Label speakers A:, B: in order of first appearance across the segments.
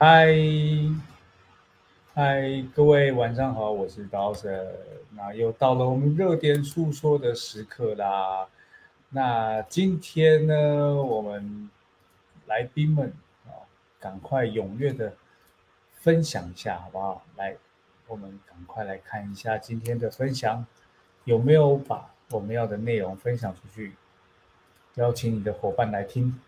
A: 嗨，嗨，各位晚上好，我是刀神。那又到了我们热点诉说的时刻啦。那今天呢，我们来宾们啊，赶快踊跃的分享一下，好不好？来，我们赶快来看一下今天的分享，有没有把我们要的内容分享出去？邀请你的伙伴来听。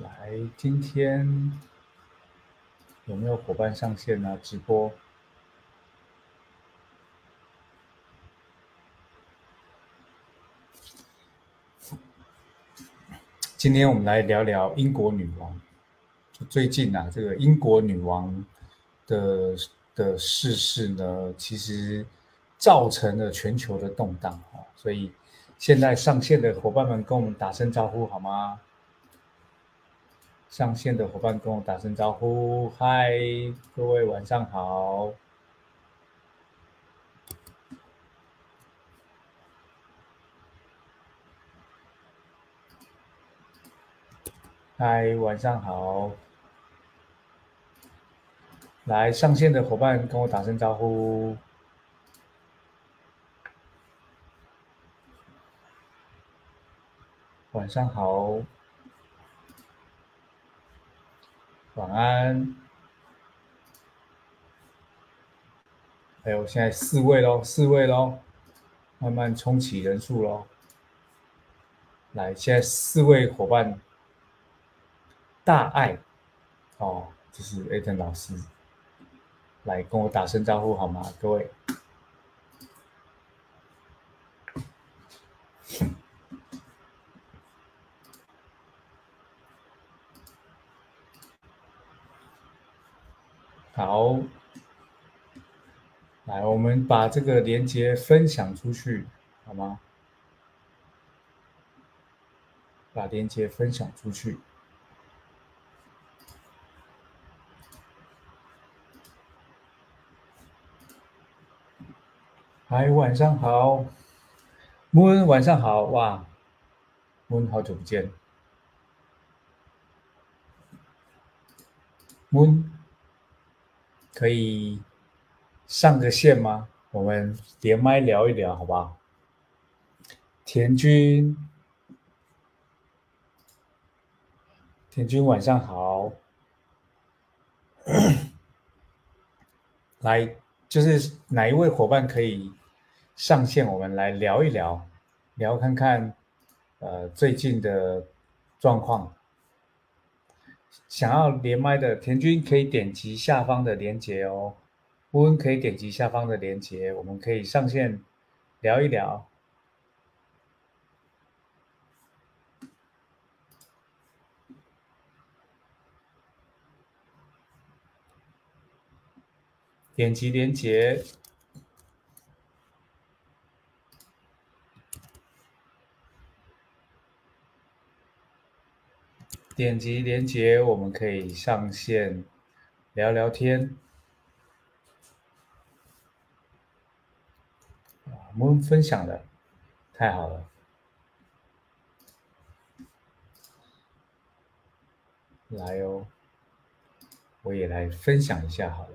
A: 来，今天有没有伙伴上线呢？直播。今天我们来聊聊英国女王。最近啊，这个英国女王的的逝世呢，其实造成了全球的动荡啊。所以现在上线的伙伴们，跟我们打声招呼好吗？上线的伙伴跟我打声招呼，嗨，各位晚上好。嗨，晚上好。来上线的伙伴跟我打声招呼，晚上好。晚安，还有现在四位喽，四位喽，慢慢冲起人数喽。来，现在四位伙伴，大爱，哦，这是 A 登老师，来跟我打声招呼好吗，各位？好，来，我们把这个链接分享出去，好吗？把链接分享出去。嗨，晚上好，moon，晚上好，哇，moon，好久不见，moon。可以上个线吗？我们连麦聊一聊，好不好？田军，田军晚上好。来，就是哪一位伙伴可以上线？我们来聊一聊，聊看看，呃，最近的状况。想要连麦的田军可以点击下方的连接哦，乌恩可以点击下方的连接，我们可以上线聊一聊。点击连接。点击连接，我们可以上线聊聊天。我们分享的太好了，来哦，我也来分享一下好了。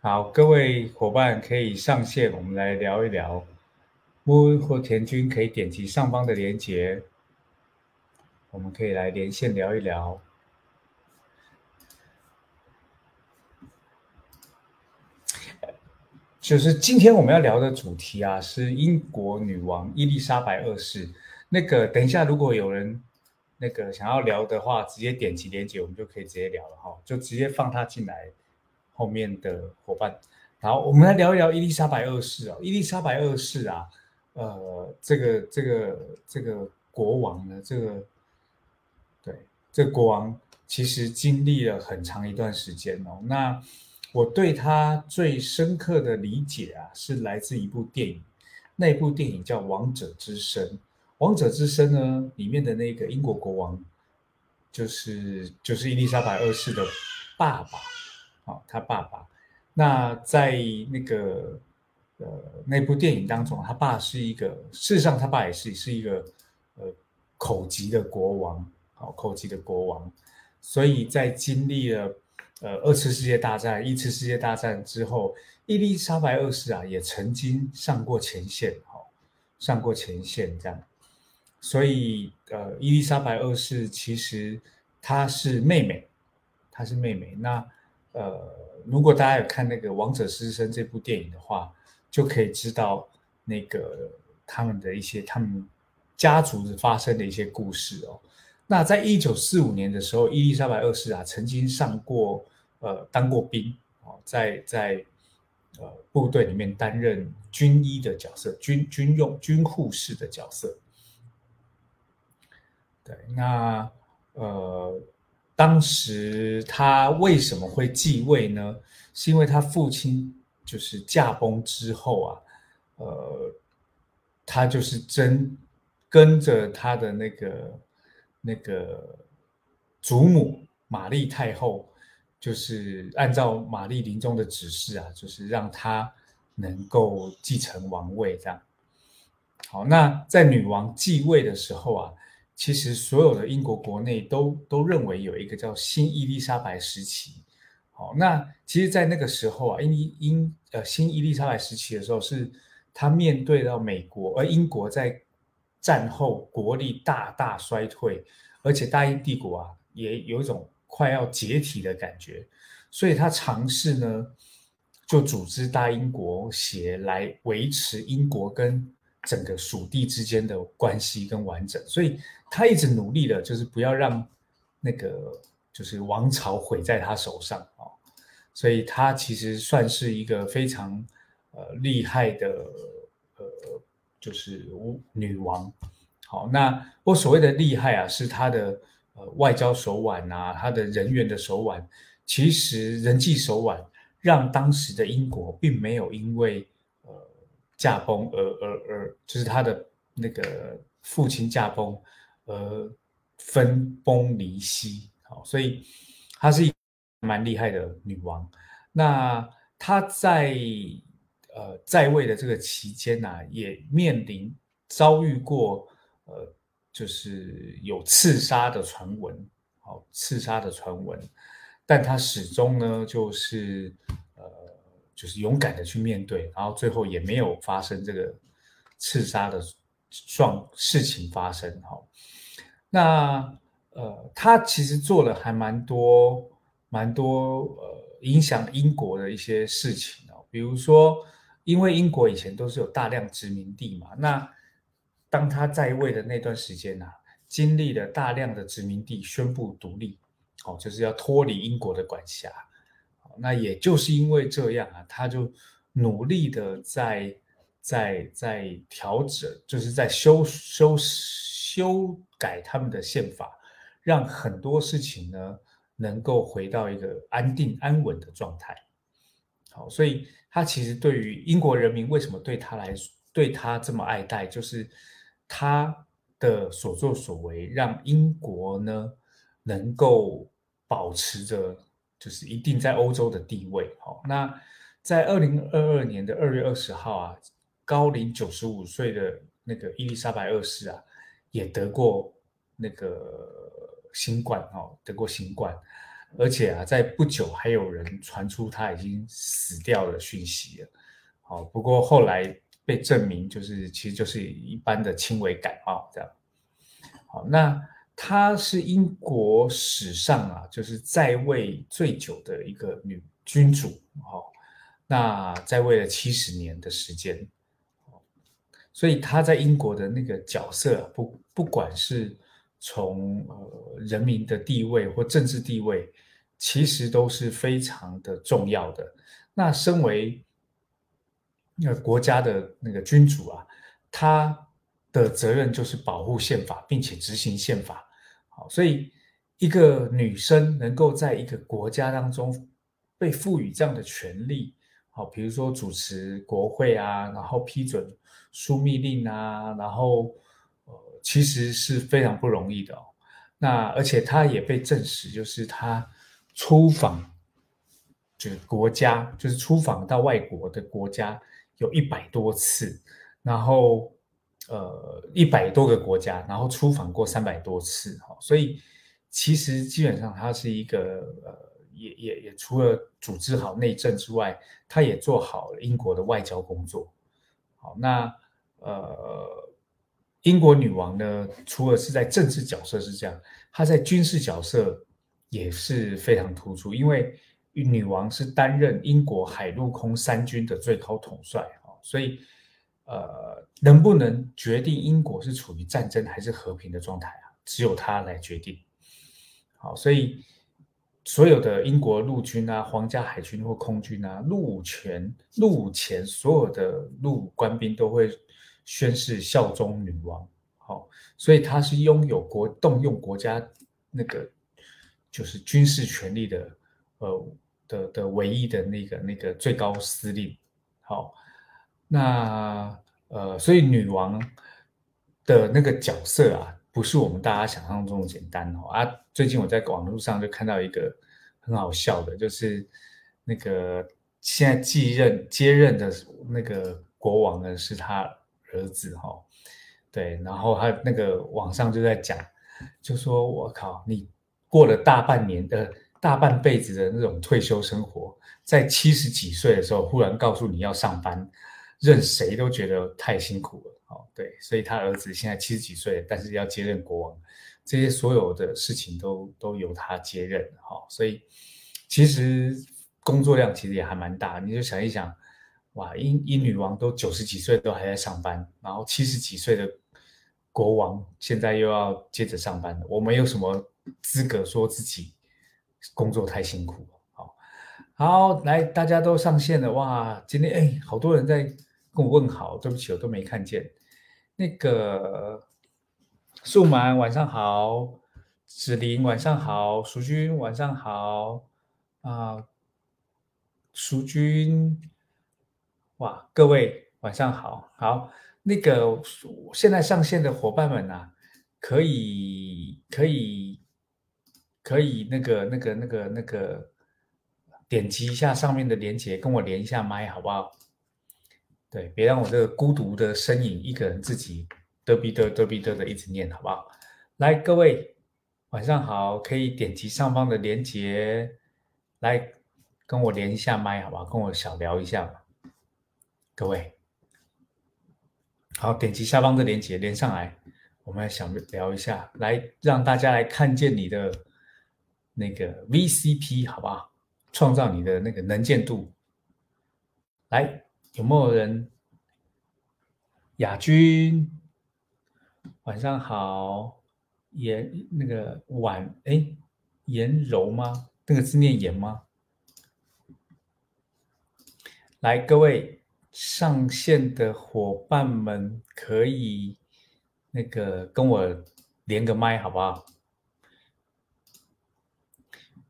A: 好，各位伙伴可以上线，我们来聊一聊。木或田军可以点击上方的连接，我们可以来连线聊一聊。就是今天我们要聊的主题啊，是英国女王伊丽莎白二世。那个等一下，如果有人那个想要聊的话，直接点击连接，我们就可以直接聊了哈，就直接放他进来。后面的伙伴，然后我们来聊一聊伊丽莎白二世啊，伊丽莎白二世啊。呃，这个这个这个国王呢，这个对，这国王其实经历了很长一段时间哦。那我对他最深刻的理解啊，是来自一部电影，那部电影叫《王者之声》。《王者之声》呢，里面的那个英国国王，就是就是伊丽莎白二世的爸爸好，他爸爸。那在那个呃那部电影当中，他爸是一个，事实上他爸也是是一个呃口级的国王，好口级的国王。所以在经历了呃二次世界大战、一次世界大战之后，伊丽莎白二世啊也曾经上过前线，好上过前线这样。所以呃伊丽莎白二世其实她是妹妹，她是妹妹。那呃如果大家有看那个《王者师生》这部电影的话，就可以知道那个他们的一些他们家族的发生的一些故事哦。那在一九四五年的时候，伊丽莎白二世啊，曾经上过呃当过兵哦，在在呃部队里面担任军医的角色，军军用军护士的角色。对，那呃，当时他为什么会继位呢？是因为他父亲就是驾崩之后啊，呃，他就是真跟着他的那个。那个祖母玛丽太后，就是按照玛丽临终的指示啊，就是让她能够继承王位，这样。好，那在女王继位的时候啊，其实所有的英国国内都都认为有一个叫新伊丽莎白时期。哦，那其实，在那个时候啊，英英呃新伊丽莎白时期的时候，是他面对到美国，而英国在。战后国力大大衰退，而且大英帝国啊也有一种快要解体的感觉，所以他尝试呢就组织大英国协来维持英国跟整个属地之间的关系跟完整，所以他一直努力的就是不要让那个就是王朝毁在他手上啊，所以他其实算是一个非常呃厉害的呃。就是女王，好，那我所谓的厉害啊，是她的呃外交手腕啊，她的人员的手腕，其实人际手腕让当时的英国并没有因为呃驾崩而而而，就是他的那个父亲驾崩而分崩离析，好，所以她是一蛮厉害的女王。那她在。呃，在位的这个期间呢，也面临遭遇过呃，就是有刺杀的传闻，好刺杀的传闻，但他始终呢，就是呃，就是勇敢的去面对，然后最后也没有发生这个刺杀的状事情发生，哈。那呃，他其实做了还蛮多蛮多呃，影响英国的一些事情哦，比如说。因为英国以前都是有大量殖民地嘛，那当他在位的那段时间呢，经历了大量的殖民地宣布独立，哦，就是要脱离英国的管辖。那也就是因为这样啊，他就努力的在在在调整，就是在修修修改他们的宪法，让很多事情呢能够回到一个安定安稳的状态。好，所以。他其实对于英国人民为什么对他来对他这么爱戴，就是他的所作所为让英国呢能够保持着就是一定在欧洲的地位。好，那在二零二二年的二月二十号啊，高龄九十五岁的那个伊丽莎白二世啊，也得过那个新冠哦，得过新冠。而且啊，在不久还有人传出他已经死掉的讯息了。好，不过后来被证明就是其实就是一般的轻微感冒这样。好，那她是英国史上啊，就是在位最久的一个女君主。好，那在位了七十年的时间。所以她在英国的那个角色，不不管是。从呃人民的地位或政治地位，其实都是非常的重要的。那身为那个国家的那个君主啊，他的责任就是保护宪法，并且执行宪法。好，所以一个女生能够在一个国家当中被赋予这样的权利，好，比如说主持国会啊，然后批准枢密令啊，然后。其实是非常不容易的哦。那而且他也被证实，就是他出访就是国家，就是出访到外国的国家有一百多次，然后呃一百多个国家，然后出访过三百多次哈，所以其实基本上他是一个呃也也也除了组织好内政之外，他也做好了英国的外交工作。好，那呃。英国女王呢，除了是在政治角色是这样，她在军事角色也是非常突出。因为女王是担任英国海陆空三军的最高统帅啊，所以呃，能不能决定英国是处于战争还是和平的状态啊，只有她来决定。好，所以所有的英国陆军啊、皇家海军或空军啊，入伍前、入伍前所有的入伍官兵都会。宣誓效忠女王，好，所以他是拥有国动用国家那个就是军事权力的，呃的的唯一的那个那个最高司令，好，那呃，所以女王的那个角色啊，不是我们大家想象中的简单哦啊。最近我在网络上就看到一个很好笑的，就是那个现在继任接任的那个国王呢，是他。儿子哈，对，然后他那个网上就在讲，就说我靠，你过了大半年的大半辈子的那种退休生活，在七十几岁的时候忽然告诉你要上班，任谁都觉得太辛苦了。哦，对，所以他儿子现在七十几岁，但是要接任国王，这些所有的事情都都由他接任。哈，所以其实工作量其实也还蛮大，你就想一想。哇，英英女王都九十几岁都还在上班，然后七十几岁的国王现在又要接着上班了。我没有什么资格说自己工作太辛苦。好，好，来，大家都上线了。哇，今天哎，好多人在跟我问好，对不起，我都没看见。那个素满晚上好，子林晚上好，淑君晚上好啊，淑君。哇，各位晚上好，好，那个现在上线的伙伴们呐，可以可以可以那个那个那个那个点击一下上面的链接，跟我连一下麦，好不好？对，别让我这个孤独的身影一个人自己嘚逼嘚嘚逼嘚的一直念，好不好？来，各位晚上好，可以点击上方的链接来跟我连一下麦，好不好？跟我小聊一下。各位，好，点击下方的链接连上来，我们来想聊一下，来让大家来看见你的那个 VCP，好不好？创造你的那个能见度。来，有没有人？亚军，晚上好。颜那个婉，哎，颜柔吗？那个字念颜吗？来，各位。上线的伙伴们可以那个跟我连个麦，好不好？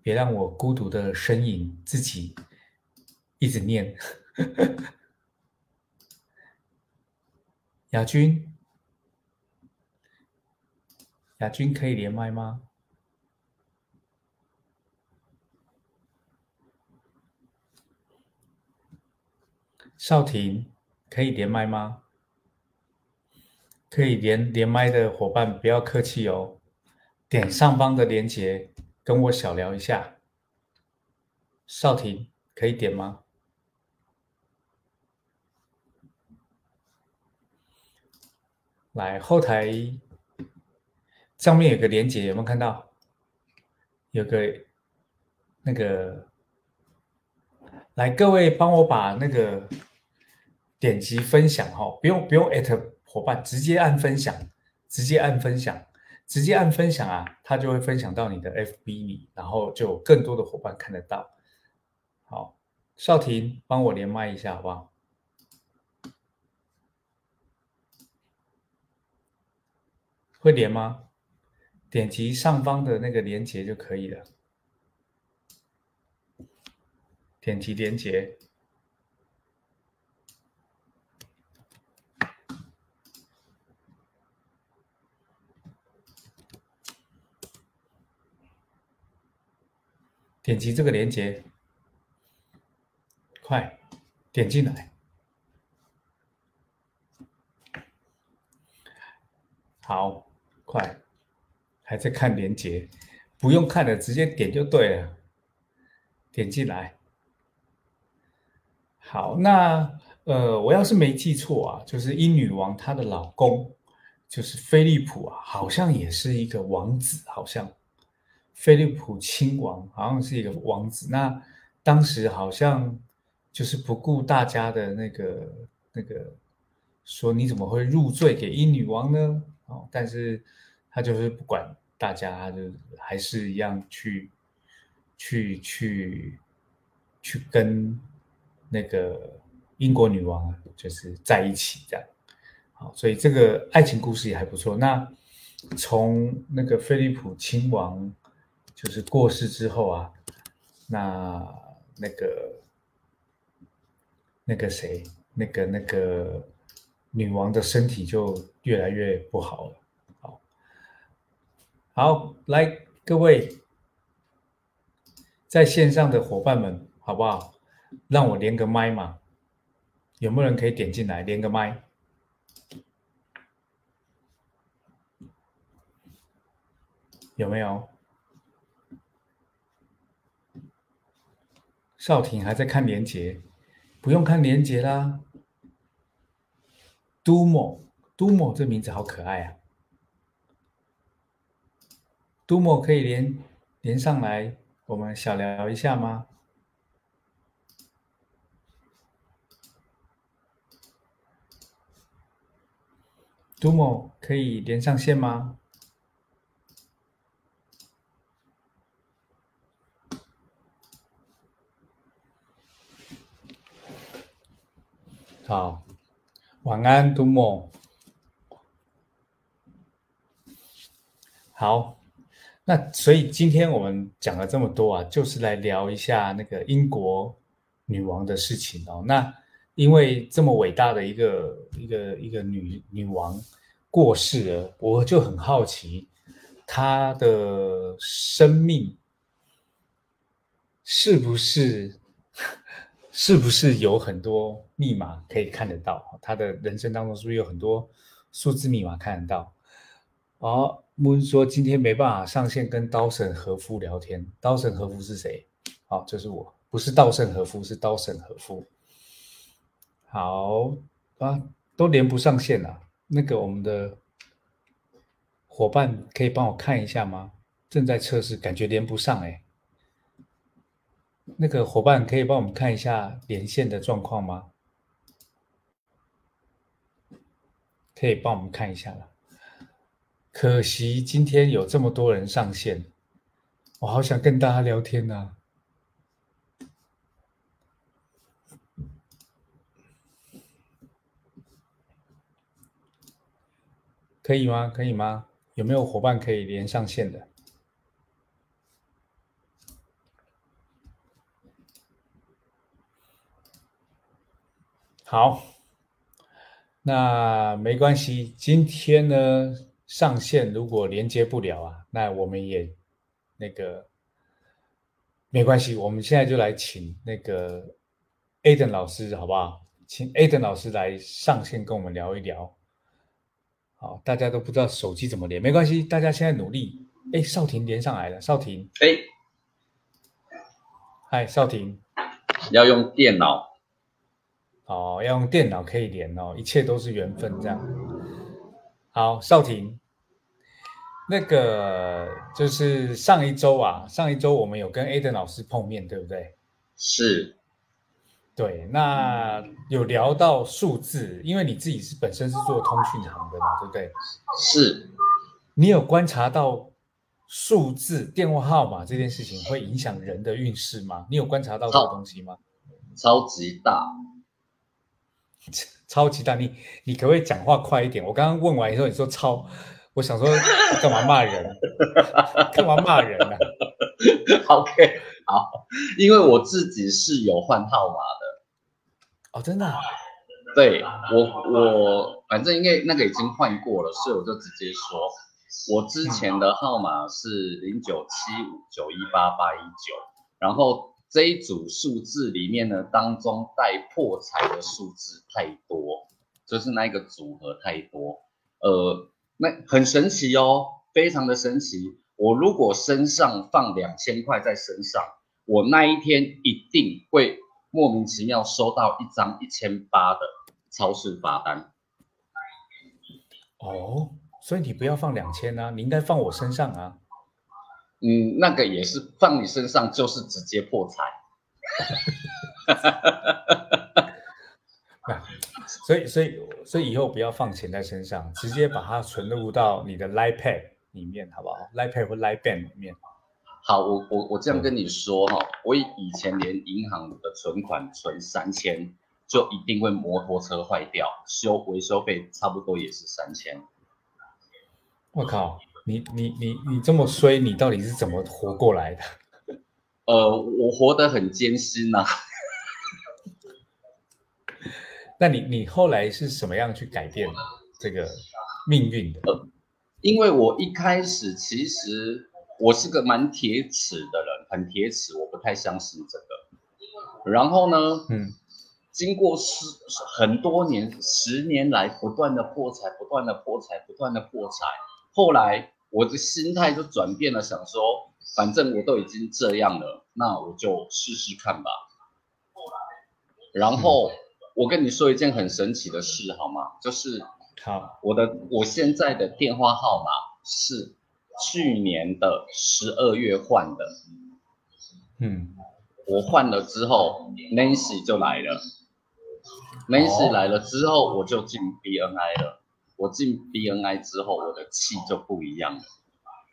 A: 别让我孤独的身影自己一直念。亚军，亚军可以连麦吗？少婷，可以连麦吗？可以连连麦的伙伴不要客气哦，点上方的连接跟我小聊一下。少婷，可以点吗？来后台上面有个连接，有没有看到？有个那个，来各位帮我把那个。点击分享哈，不用不用艾特伙伴，直接按分享，直接按分享，直接按分享啊，它就会分享到你的 FB 里，然后就有更多的伙伴看得到。好，少婷帮我连麦一下好不好？会连吗？点击上方的那个连接就可以了，点击连接。点击这个链接，快点进来。好，快，还在看连接，不用看了，直接点就对了。点进来。好，那呃，我要是没记错啊，就是英女王她的老公，就是菲利普啊，好像也是一个王子，好像菲利普亲王好像是一个王子。那当时好像就是不顾大家的那个那个，说你怎么会入赘给英女王呢？哦，但是他就是不管大家，他就还是一样去去去去跟那个英国女王就是在一起这样。好，所以这个爱情故事也还不错。那从那个菲利普亲王就是过世之后啊，那那个那个谁，那个那个。女王的身体就越来越不好了。好，好，来各位在线上的伙伴们，好不好？让我连个麦嘛？有没有人可以点进来连个麦？有没有？少廷还在看连接，不用看连接啦。都莫，都莫这名字好可爱啊！都莫可以连连上来，我们小聊一下吗？都莫可以连上线吗？好。晚安，杜莫。好，那所以今天我们讲了这么多啊，就是来聊一下那个英国女王的事情哦。那因为这么伟大的一个一个一个女女王过世了，我就很好奇她的生命是不是。是不是有很多密码可以看得到？他的人生当中是不是有很多数字密码看得到？哦，木说今天没办法上线跟刀神和夫聊天。刀神和夫是谁？好，就是我，不是稻盛和夫，是刀神和夫。好啊，都连不上线了。那个我们的伙伴可以帮我看一下吗？正在测试，感觉连不上哎。那个伙伴可以帮我们看一下连线的状况吗？可以帮我们看一下了。可惜今天有这么多人上线，我好想跟大家聊天呐。可以吗？可以吗？有没有伙伴可以连上线的？好，那没关系。今天呢上线，如果连接不了啊，那我们也那个没关系。我们现在就来请那个 Aden 老师，好不好？请 Aden 老师来上线跟我们聊一聊。好，大家都不知道手机怎么连，没关系，大家现在努力。哎，少婷连上来了，少婷。
B: 哎，
A: 嗨，少廷，
B: 要用电脑。
A: 哦，要用电脑可以连哦，一切都是缘分这样。好，少婷，那个就是上一周啊，上一周我们有跟 Aden 老师碰面，对不对？
B: 是，
A: 对，那有聊到数字，因为你自己是本身是做通讯行的嘛，对不对？
B: 是，
A: 你有观察到数字电话号码这件事情会影响人的运势吗？你有观察到这个东西吗？
B: 超级大。
A: 超级大，你你可不可以讲话快一点？我刚刚问完以后，你说超，我想说干嘛骂人？干嘛骂人呢？
B: OK，好，因为我自己是有换号码的。
A: 哦，真的？
B: 对我我反正因为那个已经换过了，所以我就直接说，我之前的号码是零九七五九一八八一九，然后这一组数字里面呢，当中带破财的数字太多，就是那一个组合太多。呃，那很神奇哦，非常的神奇。我如果身上放两千块在身上，我那一天一定会莫名其妙收到一张一千八的超市罚单。
A: 哦，所以你不要放两千啊，你应该放我身上啊。
B: 嗯，那个也是放你身上就是直接破财。
A: 所以所以所以以后不要放钱在身上，直接把它存入到你的 Line Pay 里面，好不好？Line Pay 或 Line Bank 里面。
B: 好，我我我这样跟你说哈，我以前连银行的存款存三千，就一定会摩托车坏掉，修维修费差不多也是三千。
A: 我靠，你你你你这么衰，你到底是怎么活过来的？
B: 呃，我活得很艰辛呐。
A: 那你你后来是什么样去改变这个命运的？
B: 呃，因为我一开始其实我是个蛮铁齿的人，很铁齿，我不太相信这个。然后呢，嗯，经过十很多年，十年来不断的破财，不断的破财，不断的破财。后来我的心态就转变了，想说，反正我都已经这样了，那我就试试看吧。然后。我跟你说一件很神奇的事，好吗？就是
A: 好，
B: 我的我现在的电话号码是去年的十二月换的。嗯，我换了之后，Nancy 就来了。Nancy 来了之后，我就进 BNI 了。我进 BNI 之后，我的气就不一样了，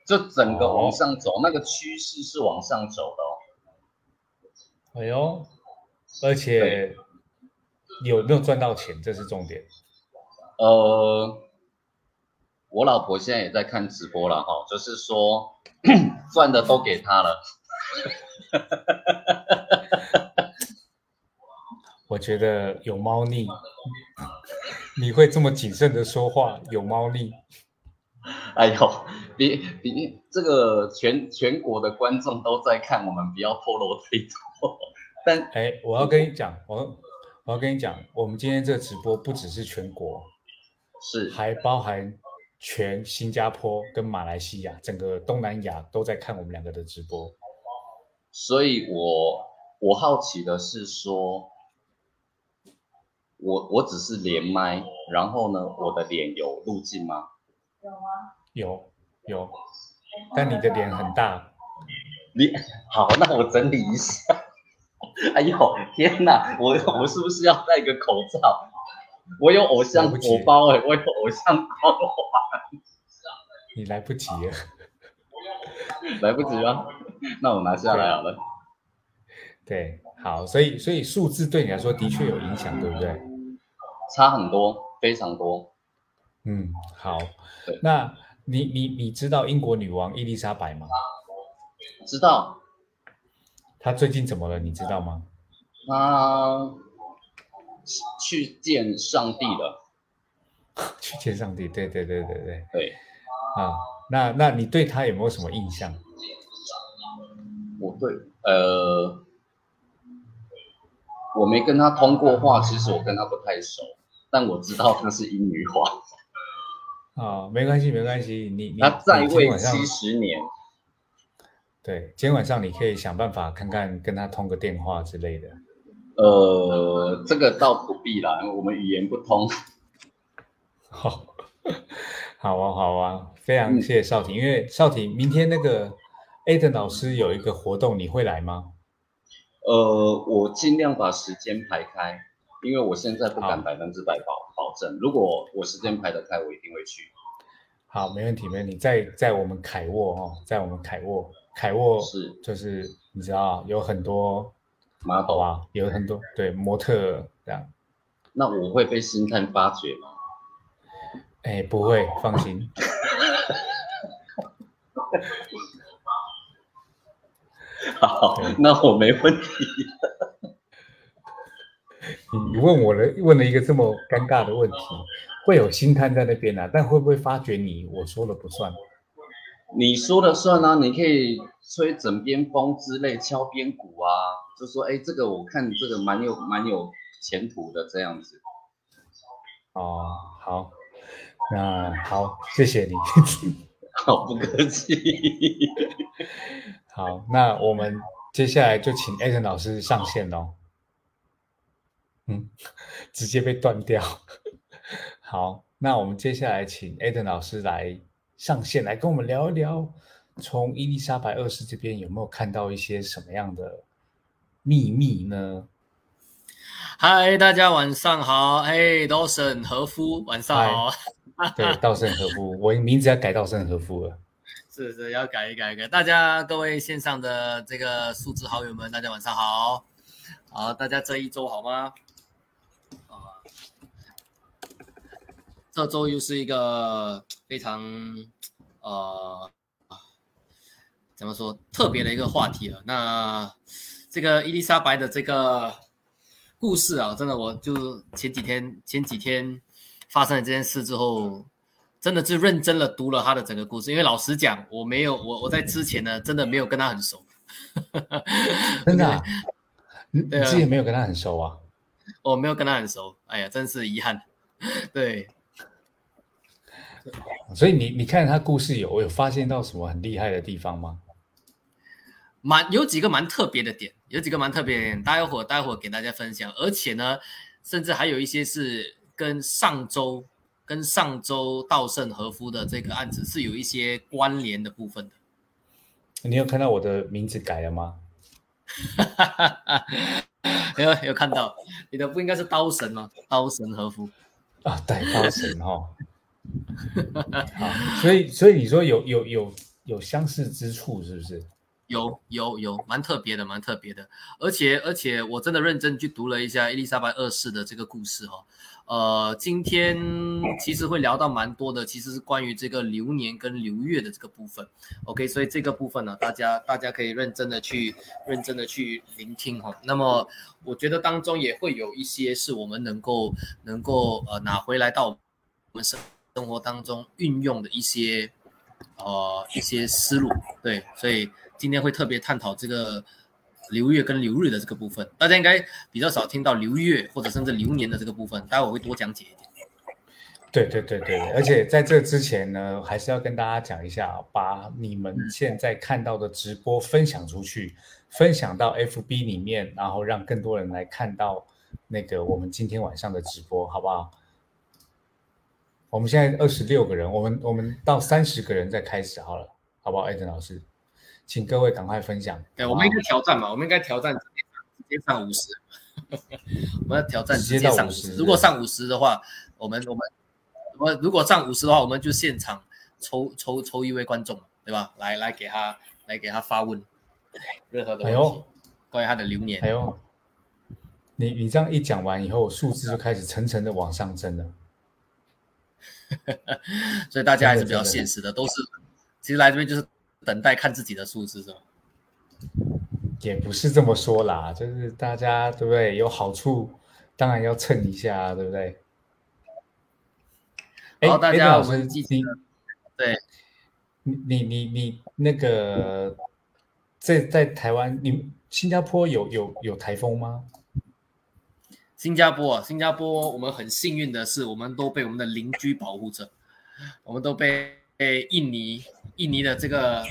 B: 就整个往上走，那个趋势是往上走的
A: 哦。哎呦，而且。有没有赚到钱？这是重点。
B: 呃，我老婆现在也在看直播了哈，就是说赚的都给她了。
A: 我觉得有猫腻，你会这么谨慎的说话，有猫腻。
B: 哎呦，别别，这个全全国的观众都在看，我们不要透露太多。但
A: 哎，我要跟你讲，我。我要跟你讲，我们今天这个直播不只是全国，
B: 是
A: 还包含全新加坡跟马来西亚，整个东南亚都在看我们两个的直播。
B: 所以，我我好奇的是说，我我只是连麦，然后呢，我的脸有路径吗？
C: 有啊，
A: 有有，但你的脸很大。
B: 你好，那我整理一下。哎呦天哪！我我是不是要戴个口罩？我有偶像火包哎，我有偶像光环。
A: 你来不及了，
B: 来不及吗？那我拿下来好了。
A: 对，好，所以所以数字对你来说的确有影响，对不对？
B: 差很多，非常多。
A: 嗯，好。那你你你知道英国女王伊丽莎白吗？
B: 知道。
A: 她最近怎么了？你知道吗？
B: 她去见上帝了。
A: 去见上帝？对对对对对。
B: 对。
A: 啊，那那你对她有没有什么印象？
B: 我对，呃，我没跟她通过话，其实我跟她不太熟，但我知道他是英女皇。
A: 啊，没关系，没关系，你你
B: 他在位七十年。
A: 对，今天晚上你可以想办法看看跟他通个电话之类的。
B: 呃，这个倒不必啦，我们语言不通。
A: 好，好啊，好啊，非常谢谢少廷，因为少廷明天那个 a e n 老师有一个活动，你会来吗？
B: 呃，我尽量把时间排开，因为我现在不敢百分之百保保证。如果我时间排得开，我一定会去。
A: 好，没问题，没问题。在在我们凯沃哦，在我们凯沃。凯沃
B: 是，
A: 就是你知道有很多
B: model
A: 啊，有很多对模特这样。
B: 那我会被星探发掘吗？
A: 哎，不会，放心。
B: 好，那我没问题。
A: 你问我了，问了一个这么尴尬的问题，会有星探在那边啊？但会不会发掘你？我说了不算。
B: 你说了算啊！你可以吹枕边风之类，敲边鼓啊，就说哎，这个我看这个蛮有蛮有前途的这样子。
A: 哦，好，那好，谢谢你，
B: 好不客气。
A: 好，那我们接下来就请艾森老师上线喽。嗯，直接被断掉。好，那我们接下来请艾登老师来上线，来跟我们聊一聊，从伊丽莎白二世这边有没有看到一些什么样的秘密呢？
C: 嗨，大家晚上好。嘿，道盛和夫，晚上好。
A: 对，道盛和夫，我名字要改道盛和夫了。
C: 是是，要改一改一改。大家各位线上的这个数字好友们，大家晚上好。好，大家这一周好吗？这周又是一个非常呃，怎么说特别的一个话题了。那这个伊丽莎白的这个。故事啊，真的，我就前几天前几天发生了这件事之后，真的是认真的读了他的整个故事。因为老实讲，我没有我我在之前呢，真的没有跟他很熟。
A: 真的？你你之前没有跟他很熟啊？
C: 我没有跟他很熟，哎呀，真是遗憾。对。
A: 所以你你看他故事有有发现到什么很厉害的地方吗？
C: 蛮有几个蛮特别的点，有几个蛮特别的点，待会儿待会儿给大家分享。而且呢，甚至还有一些是跟上周跟上周稻盛和夫的这个案子是有一些关联的部分的。
A: 你有看到我的名字改了吗？
C: 有有看到，你的不应该是刀神吗？刀神和夫
A: 啊，对，刀神哈。好，所以所以你说有有有有相似之处是不是？
C: 有有有，蛮特别的，蛮特别的，而且而且我真的认真去读了一下伊丽莎白二世的这个故事哈，呃，今天其实会聊到蛮多的，其实是关于这个流年跟流月的这个部分，OK，所以这个部分呢，大家大家可以认真的去认真的去聆听哈，那么我觉得当中也会有一些是我们能够能够呃拿回来到我们生生活当中运用的一些呃一些思路，对，所以。今天会特别探讨这个流月跟流日的这个部分，大家应该比较少听到流月或者甚至流年的这个部分，待会我会多讲解一点。
A: 对对对对，而且在这之前呢，还是要跟大家讲一下，把你们现在看到的直播分享出去，分享到 FB 里面，然后让更多人来看到那个我们今天晚上的直播，好不好？我们现在二十六个人，我们我们到三十个人再开始好了，好不好？艾登老师。请各位赶快分享。
C: 对，我们应该挑战嘛？我们应该挑战直接上五十。我们要挑战直接上五十。如果上五十的话，我们我们我们如果上五十的话，我们就现场抽抽抽一位观众，对吧？来来给他来给他发问，任何的问题关于他的流年。
A: 哎呦，你你这样一讲完以后，数字就开始层层的往上增了。
C: 所以大家还是比较现实的，都是其实来这边就是。等待看自己的数字是吧？
A: 也不是这么说啦，就是大家对不对？有好处当然要蹭一下，对不对？
C: 好，大家我们继续。对，
A: 你你你你那个在在台湾，你新加坡有有有台风吗？
C: 新加坡啊，新加坡，我们很幸运的是，我们都被我们的邻居保护着，我们都被。被印尼、印尼的这个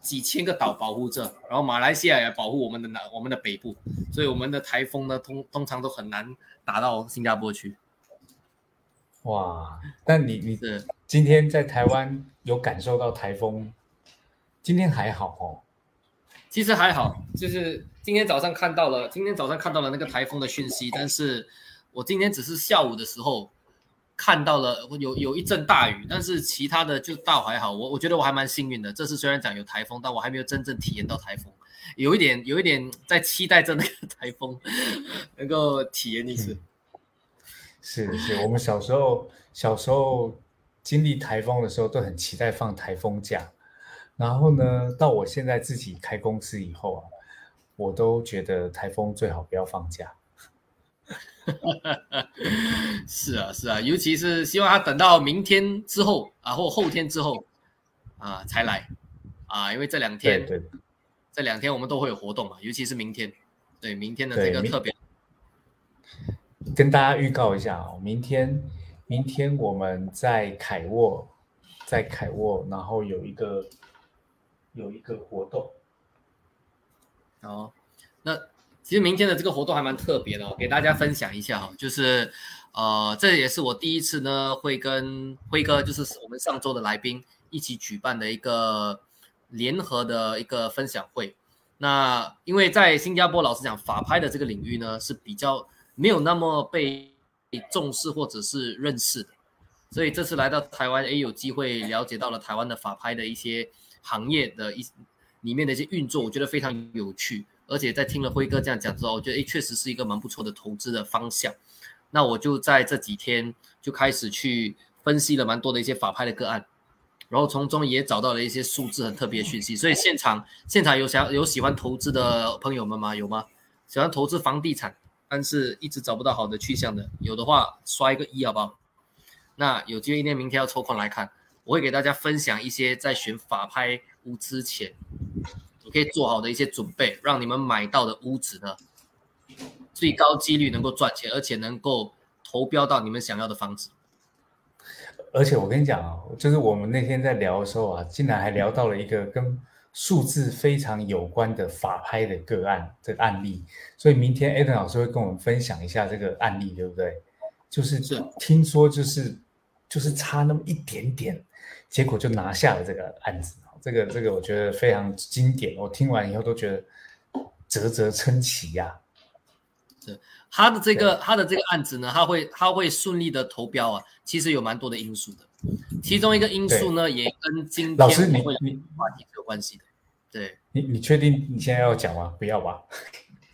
C: 几千个岛保护着，然后马来西亚也保护我们的南、我们的北部，所以我们的台风呢，通通常都很难打到新加坡去。
A: 哇！但你你是今天在台湾有感受到台风？今天还好哦。
C: 其实还好，就是今天早上看到了，今天早上看到了那个台风的讯息，但是我今天只是下午的时候。看到了有有一阵大雨，但是其他的就倒还好。我我觉得我还蛮幸运的。这次虽然讲有台风，但我还没有真正体验到台风，有一点有一点在期待着那个台风能够体验一次。
A: 是是，我们小时候小时候经历台风的时候都很期待放台风假，然后呢，到我现在自己开公司以后啊，我都觉得台风最好不要放假。
C: 是啊，是啊，尤其是希望他等到明天之后啊，或后天之后啊才来啊，因为这两天，
A: 对，
C: 这两天我们都会有活动嘛，尤其是明天对，明天的这个特别，
A: 跟大家预告一下哦，明天，明天我们在凯沃，在凯沃，然后有一个有一个活动。
C: 哦，那其实明天的这个活动还蛮特别的，给大家分享一下哈，就是呃，这也是我第一次呢会跟辉哥，就是我们上周的来宾一起举办的一个联合的一个分享会。那因为在新加坡，老实讲，法拍的这个领域呢是比较没有那么被重视或者是认识的，所以这次来到台湾，也有机会了解到了台湾的法拍的一些行业的一里面的一些运作，我觉得非常有趣。而且在听了辉哥这样讲之后，我觉得诶，确实是一个蛮不错的投资的方向。那我就在这几天就开始去分析了蛮多的一些法拍的个案。然后从中也找到了一些数字很特别的讯息，所以现场现场有想有喜欢投资的朋友们吗？有吗？喜欢投资房地产，但是一直找不到好的去向的，有的话刷一个一好不好？那有机会一天明天要抽空来看，我会给大家分享一些在选法拍屋之前，你可以做好的一些准备，让你们买到的屋子呢，最高几率能够赚钱，而且能够投标到你们想要的房子。
A: 而且我跟你讲啊，就是我们那天在聊的时候啊，竟然还聊到了一个跟数字非常有关的法拍的个案这个案例，所以明天 Adam 老师会跟我们分享一下这个案例，对不对？就是听说就是就是差那么一点点，结果就拿下了这个案子，这个这个我觉得非常经典，我听完以后都觉得啧啧称奇呀。
C: 是。他的这个他的这个案子呢，他会他会顺利的投标啊，其实有蛮多的因素的，其中一个因素呢，也跟今天
A: 老师你
C: 你话题是有关系的。对
A: 你你确定你现在要讲吗？不要吧？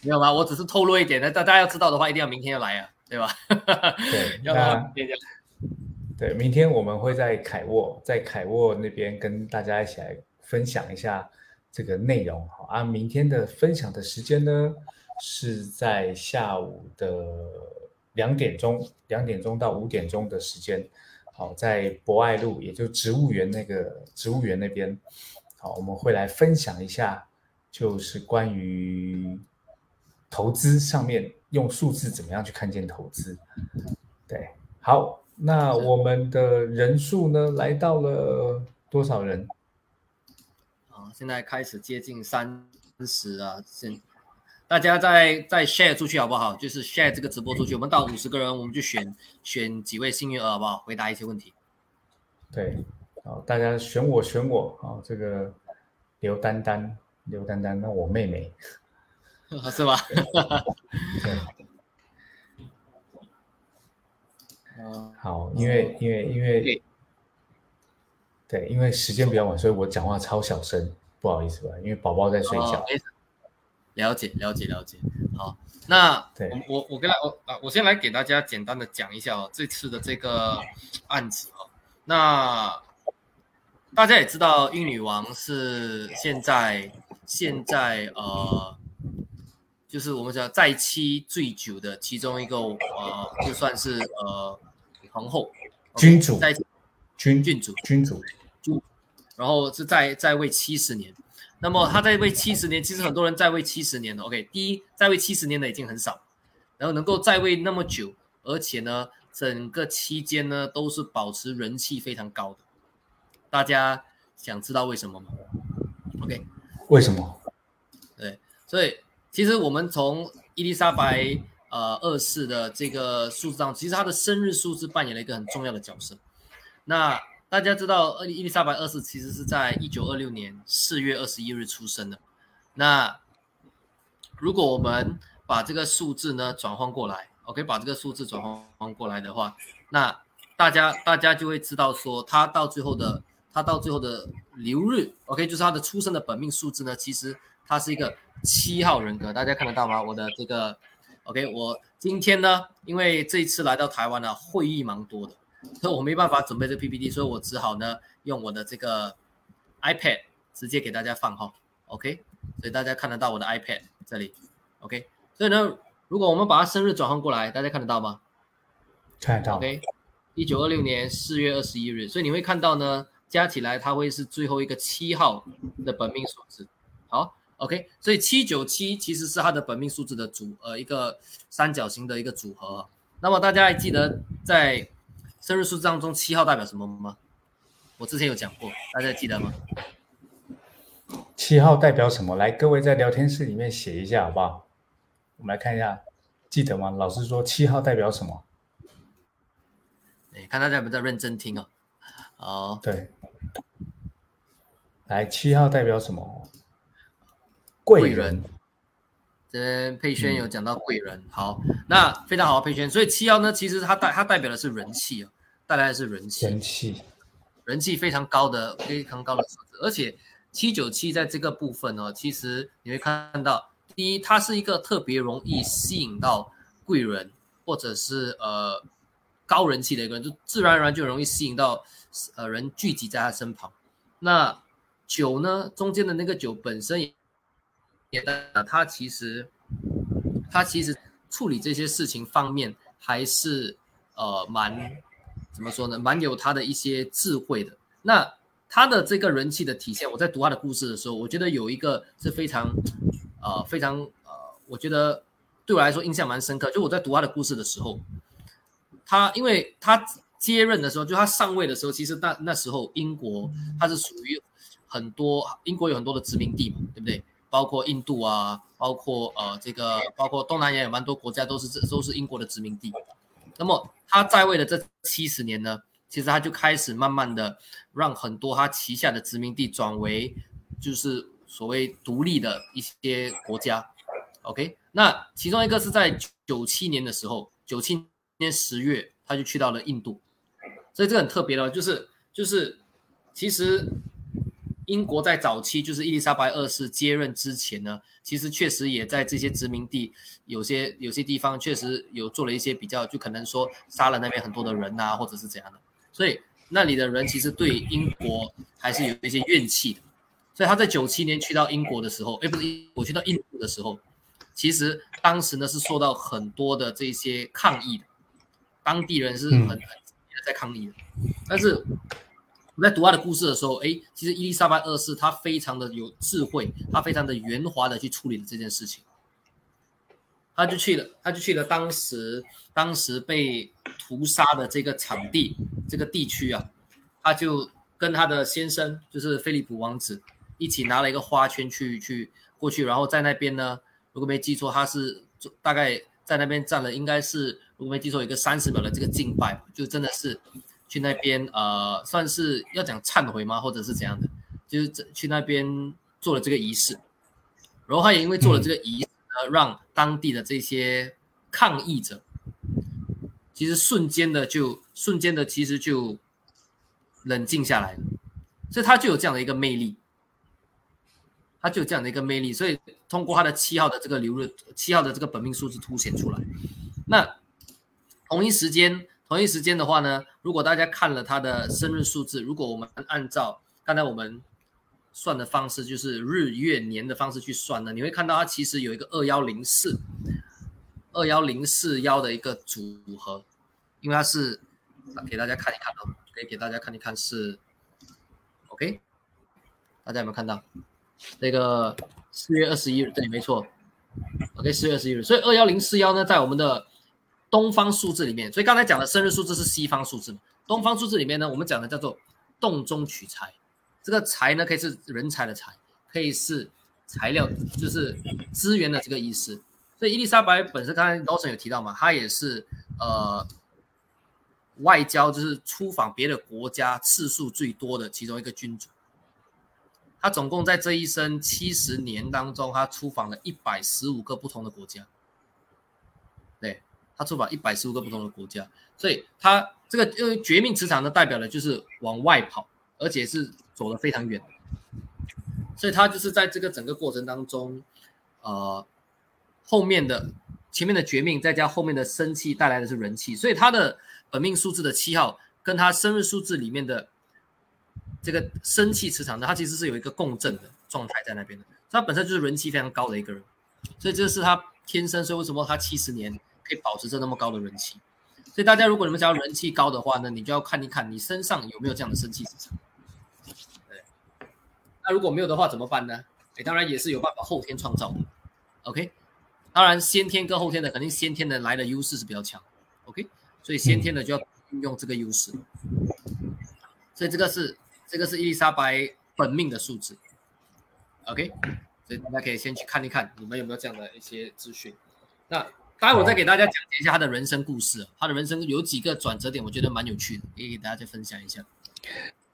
C: 没有吧？我只是透露一点，那大大家要知道的话，一定要明天要来啊，对吧？
A: 对，那对，明天我们会在凯沃，在凯沃那边跟大家一起来分享一下这个内容。好啊，明天的分享的时间呢？是在下午的两点钟，两点钟到五点钟的时间，好，在博爱路，也就植物园那个植物园那边，好，我们会来分享一下，就是关于投资上面用数字怎么样去看见投资。对，好，那我们的人数呢，来到了多少人？
C: 啊，现在开始接近三十啊，现。大家再再 share 出去好不好？就是 share 这个直播出去，我们到五十个人，我们就选选几位幸运儿好不好？回答一些问题。
A: 对，好，大家选我选我啊！这个刘丹丹，刘丹丹，那我妹妹，
C: 是吧？
A: 好，因为因为因为对，因为时间比较晚，所以我讲话超小声，不好意思吧？因为宝宝在睡觉。
C: 了解了解了解，好，那我我我跟他我啊，我先来给大家简单的讲一下哦，这次的这个案子哦，那大家也知道，英女王是现在现在呃，就是我们讲在妻最久的其中一个呃，就算是呃皇后
A: 君主
C: 在
A: 君
C: 君主
A: 君主
C: 君，然后是在在位七十年。那么他在位七十年，其实很多人在位七十年的，OK，第一在位七十年的已经很少，然后能够在位那么久，而且呢，整个期间呢都是保持人气非常高的，大家想知道为什么吗？OK，
A: 为什么？
C: 对，所以其实我们从伊丽莎白呃二世的这个数字上，其实他的生日数字扮演了一个很重要的角色，那。大家知道，伊丽莎白二世其实是在一九二六年四月二十一日出生的。那如果我们把这个数字呢转换过来，OK，把这个数字转换过来的话，那大家大家就会知道说，他到最后的他到最后的流日，OK，就是他的出生的本命数字呢，其实他是一个七号人格。大家看得到吗？我的这个 OK，我今天呢，因为这一次来到台湾呢，会议蛮多的。所以我没办法准备这 PPT，所以我只好呢用我的这个 iPad 直接给大家放哈，OK，所以大家看得到我的 iPad 这里，OK，所以呢，如果我们把它生日转换过来，大家看得到吗？
A: 看得到
C: ，OK，一九二六年四月二十一日，所以你会看到呢，加起来它会是最后一个七号的本命数字。好，OK，所以七九七其实是它的本命数字的组呃一个三角形的一个组合。那么大家还记得在生日数字当中七号代表什么吗？我之前有讲过，大家记得吗？
A: 七号代表什么？来，各位在聊天室里面写一下好不好？我们来看一下，记得吗？老师说七号代表什么？
C: 哎，看大家有没有在认真听哦。好，
A: 对，来七号代表什么？贵人。
C: 这边佩轩有讲到贵人，好，那非常好，佩轩。所以七幺呢，其实它代它代表的是人气啊，带来的是人气，
A: 人气，
C: 人气非常高的非常高的数字。而且七九七在这个部分呢，其实你会看到，第一，它是一个特别容易吸引到贵人或者是呃高人气的一个人，就自然而然就容易吸引到呃人聚集在他身旁。那九呢，中间的那个九本身也。也的，他其实，他其实处理这些事情方面还是呃蛮怎么说呢？蛮有他的一些智慧的。那他的这个人气的体现，我在读他的故事的时候，我觉得有一个是非常呃非常呃，我觉得对我来说印象蛮深刻。就我在读他的故事的时候，他因为他接任的时候，就他上位的时候，其实那那时候英国他是属于很多英国有很多的殖民地嘛，对不对？包括印度啊，包括呃这个，包括东南亚有蛮多国家都是这都是英国的殖民地。那么他在位的这七十年呢，其实他就开始慢慢的让很多他旗下的殖民地转为就是所谓独立的一些国家。OK，那其中一个是在九七年的时候，九七年十月他就去到了印度，所以这很特别的，就是就是其实。英国在早期，就是伊丽莎白二世接任之前呢，其实确实也在这些殖民地，有些有些地方确实有做了一些比较，就可能说杀了那边很多的人呐，或者是怎样的。所以那里的人其实对英国还是有一些怨气的。所以他在九七年去到英国的时候，哎，不是我去到印度的时候，其实当时呢是受到很多的这些抗议的，当地人是很很在抗议的，但是。在读他的故事的时候，哎，其实伊丽莎白二世她非常的有智慧，她非常的圆滑的去处理了这件事情。他就去了，他就去了当时当时被屠杀的这个场地这个地区啊，他就跟他的先生就是菲利普王子一起拿了一个花圈去去过去，然后在那边呢，如果没记错，他是大概在那边站了，应该是如果没记错，一个三十秒的这个敬拜，就真的是。去那边呃，算是要讲忏悔吗，或者是怎样的？就是去那边做了这个仪式，然后他也因为做了这个仪式呢，让当地的这些抗议者，其实瞬间的就瞬间的其实就冷静下来了，所以他就有这样的一个魅力，他就有这样的一个魅力，所以通过他的七号的这个流入，七号的这个本命数字凸显出来。那同一时间。同一时间的话呢，如果大家看了他的生日数字，如果我们按照刚才我们算的方式，就是日月年的方式去算呢，你会看到它其实有一个二幺零四二幺零四幺的一个组合，因为它是给大家看一看哦，可以给大家看一看是 OK，大家有没有看到那个四月二十一日？对，没错，OK，四月二十一日，所以二幺零四幺呢，在我们的。东方数字里面，所以刚才讲的生日数字是西方数字嘛？东方数字里面呢，我们讲的叫做洞中取材。这个财呢，可以是人才的财，可以是材料，就是资源的这个意思。所以伊丽莎白本身刚才劳森有提到嘛，她也是呃外交，就是出访别的国家次数最多的其中一个君主。他总共在这一生七十年当中，他出访了一百十五个不同的国家。他出访一百十五个不同的国家，所以他这个因为绝命磁场呢，代表的就是往外跑，而且是走得非常远，所以他就是在这个整个过程当中，呃，后面的前面的绝命，再加后面的生气带来的是人气，所以他的本命数字的七号跟他生日数字里面的这个生气磁场呢，它其实是有一个共振的状态在那边的，他本身就是人气非常高的一个人，所以这是他天生，所以为什么他七十年？可以保持着那么高的人气，所以大家如果你们想要人气高的话呢，你就要看一看你身上有没有这样的生气之场。对，那如果没有的话怎么办呢？哎，当然也是有办法后天创造的，OK。当然先天跟后天的肯定先天的来的优势是比较强，OK。所以先天的就要运用这个优势，所以这个是这个是伊丽莎白本命的数字，OK。所以大家可以先去看一看，你们有没有这样的一些资讯。那待会我再给大家讲解一下他的人生故事，他的人生有几个转折点，我觉得蛮有趣的，可以给大家再分享一下。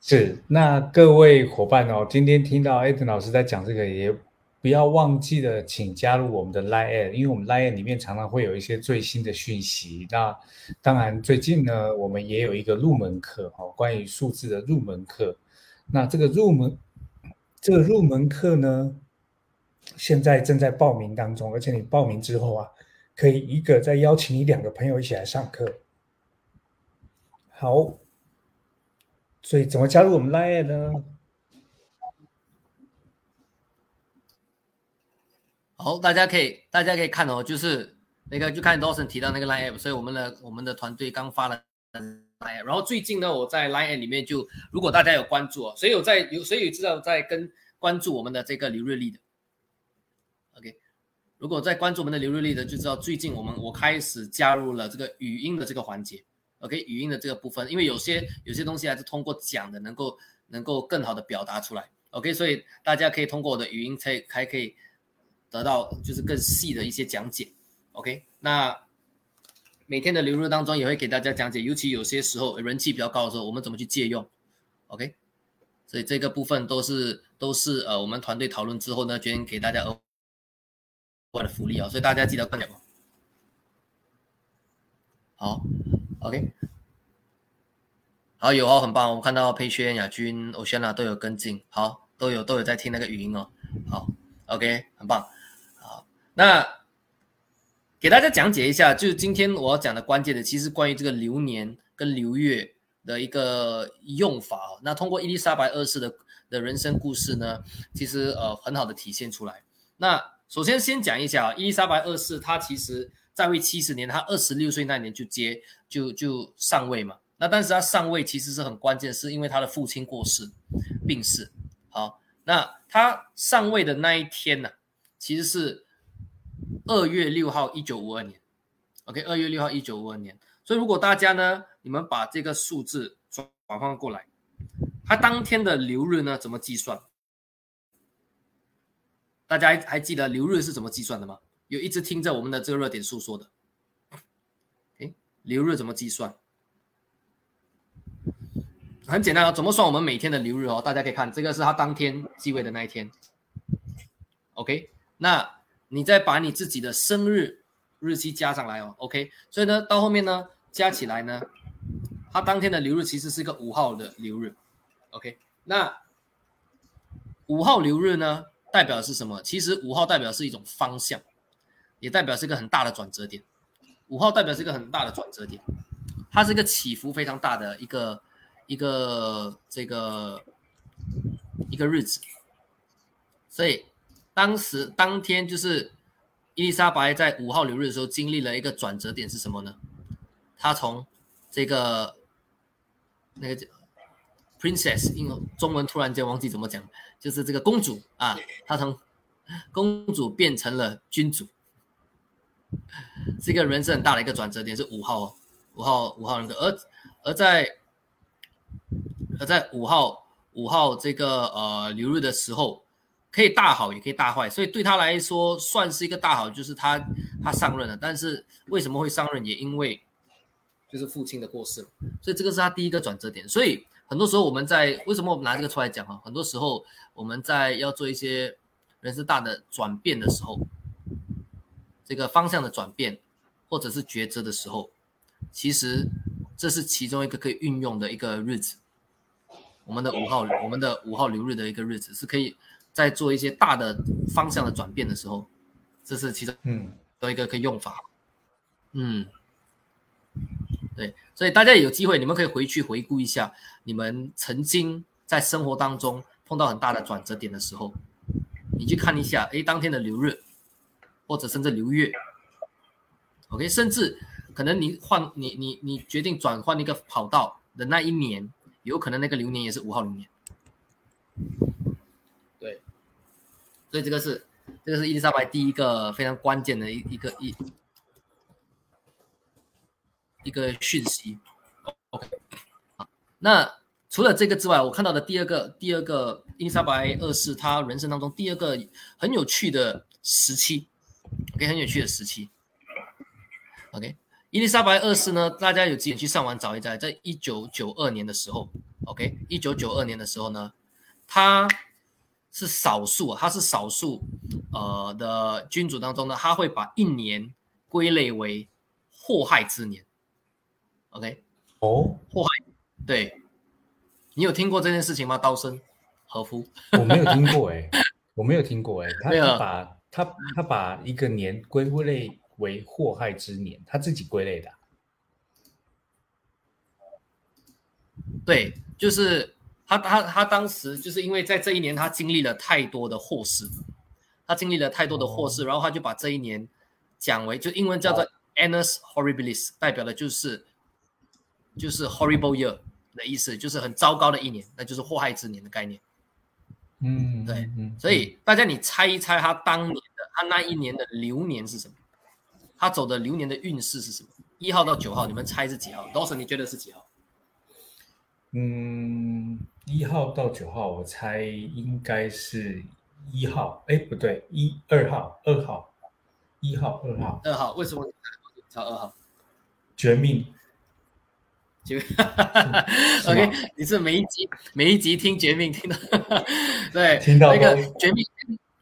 A: 是，那各位伙伴哦，今天听到艾登老师在讲这个，也不要忘记了，请加入我们的 Line，因为我们 Line 里面常常会有一些最新的讯息。那当然，最近呢，我们也有一个入门课哦，关于数字的入门课。那这个入门，这个入门课呢？现在正在报名当中，而且你报名之后啊，可以一个再邀请你两个朋友一起来上课。好，所以怎么加入我们 Line 呢？
C: 好，大家可以大家可以看哦，就是那个就看 Dawson 提到那个 Line 所以我们的我们的团队刚发了 Line，然后最近呢，我在 Line 里面就如果大家有关注哦，谁有在有谁有知道在跟关注我们的这个刘瑞丽的。如果在关注我们的刘瑞丽的，就知道最近我们我开始加入了这个语音的这个环节。OK，语音的这个部分，因为有些有些东西还是通过讲的，能够能够更好的表达出来。OK，所以大家可以通过我的语音才还可以得到就是更细的一些讲解。OK，那每天的流入当中也会给大家讲解，尤其有些时候人气比较高的时候，我们怎么去借用。OK，所以这个部分都是都是呃我们团队讨论之后呢，决定给大家。我的福利啊，所以大家记得看点好，OK，好有哦，很棒，我看到佩轩、亚军、欧轩娜都有跟进，好，都有都有在听那个语音哦，好，OK，很棒，好，那给大家讲解一下，就是今天我要讲的关键的，其实关于这个流年跟流月的一个用法哦。那通过伊丽莎白二世的的人生故事呢，其实呃很好的体现出来，那。首先，先讲一下啊，伊丽莎白二世，她其实在位七十年，她二十六岁那年就接就就上位嘛。那但是她上位其实是很关键，是因为她的父亲过世病逝。好，那她上位的那一天呢，其实是二月六号，一九五二年。OK，二月六号，一九五二年。所以如果大家呢，你们把这个数字转换过来，他当天的流日呢，怎么计算？大家还还记得流日是怎么计算的吗？有一直听着我们的这个热点诉说的。哎，流日怎么计算？很简单啊，怎么算我们每天的流日哦？大家可以看，这个是他当天继位的那一天。OK，那你再把你自己的生日日期加上来哦。OK，所以呢，到后面呢，加起来呢，他当天的流日其实是一个五号的流日。OK，那五号流日呢？代表是什么？其实五号代表是一种方向，也代表是一个很大的转折点。五号代表是一个很大的转折点，它是一个起伏非常大的一个一个这个一个日子。所以当时当天就是伊丽莎白在五号流日的时候，经历了一个转折点是什么呢？她从这个那个叫 princess，因为中文突然间忘记怎么讲。就是这个公主啊，她从公主变成了君主，是一个人生很大的一个转折点，是五号哦，五号，五号人格。而而在而在五号五号这个呃流日的时候，可以大好，也可以大坏，所以对他来说算是一个大好，就是他他上任了。但是为什么会上任？也因为就是父亲的过世，所以这个是他第一个转折点。所以很多时候我们在为什么我们拿这个出来讲啊？很多时候。我们在要做一些人生大的转变的时候，这个方向的转变，或者是抉择的时候，其实这是其中一个可以运用的一个日子。我们的五号，我们的五号流日的一个日子，是可以在做一些大的方向的转变的时候，这是其中嗯的一个可以用法。嗯，对，所以大家有机会，你们可以回去回顾一下你们曾经在生活当中。碰到很大的转折点的时候，你去看一下，哎，当天的流日，或者甚至流月，OK，甚至可能你换你你你决定转换一个跑道的那一年，有可能那个流年也是五号流年。对，所以这个是这个是伊丽莎白第一个非常关键的一一个一一个讯息。OK，那除了这个之外，我看到的第二个第二个伊丽莎白二世她人生当中第二个很有趣的时期，OK，很有趣的时期。OK，伊丽莎白二世呢，大家有机会去上网找一找，在一九九二年的时候，OK，一九九二年的时候呢，他是少数，他是少数呃的君主当中呢，他会把一年归类为祸害之年。OK。
A: 哦，
C: 祸害，对，你有听过这件事情吗？刀生和夫，
A: 我没有听过哎，我没有听过哎，他把他他把一个年归类为祸害之年，他自己归类的。
C: 对，就是他他他当时就是因为在这一年他经历了太多的祸事，他经历了太多的祸事，然后他就把这一年讲为就英文叫做 annus horribilis，代表的就是。就是 horrible year 的意思，就是很糟糕的一年，那就是祸害之年的概念。
A: 嗯，
C: 对，所以大家你猜一猜，他当年的他那一年的流年是什么？他走的流年的运势是什么？一号到九号，你们猜是几号？Dawson，你觉得是几号？
A: 嗯，一号到九号，我猜应该是一号。哎，不对，一二号，二号，一号，二号，
C: 二号。为什么猜二号？
A: 绝命。
C: 就，OK，你是每一集每一集听绝命听到，对，
A: 听到
C: 那个绝命，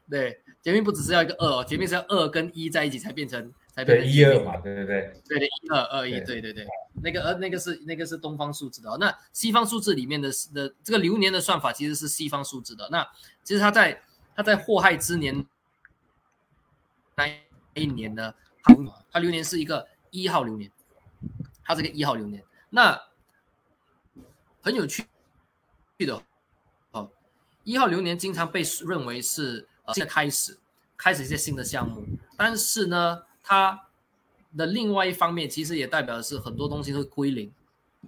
C: 对，绝命不只是要一个二哦，绝命是要二跟一在一起才变成才变成
A: 一二嘛，对对对，
C: 对对，一二二一，对。对对，那个呃那个是那个是东方数字的，那西方数字里面的的这个流年的算法其实是西方数字的，那其实他在他在祸害之年那一年呢，他他流年是一个一号流年，他是个一号流年。那很有趣的，哦，一号流年经常被认为是呃新的开始，开始一些新的项目。但是呢，它的另外一方面其实也代表的是很多东西会归零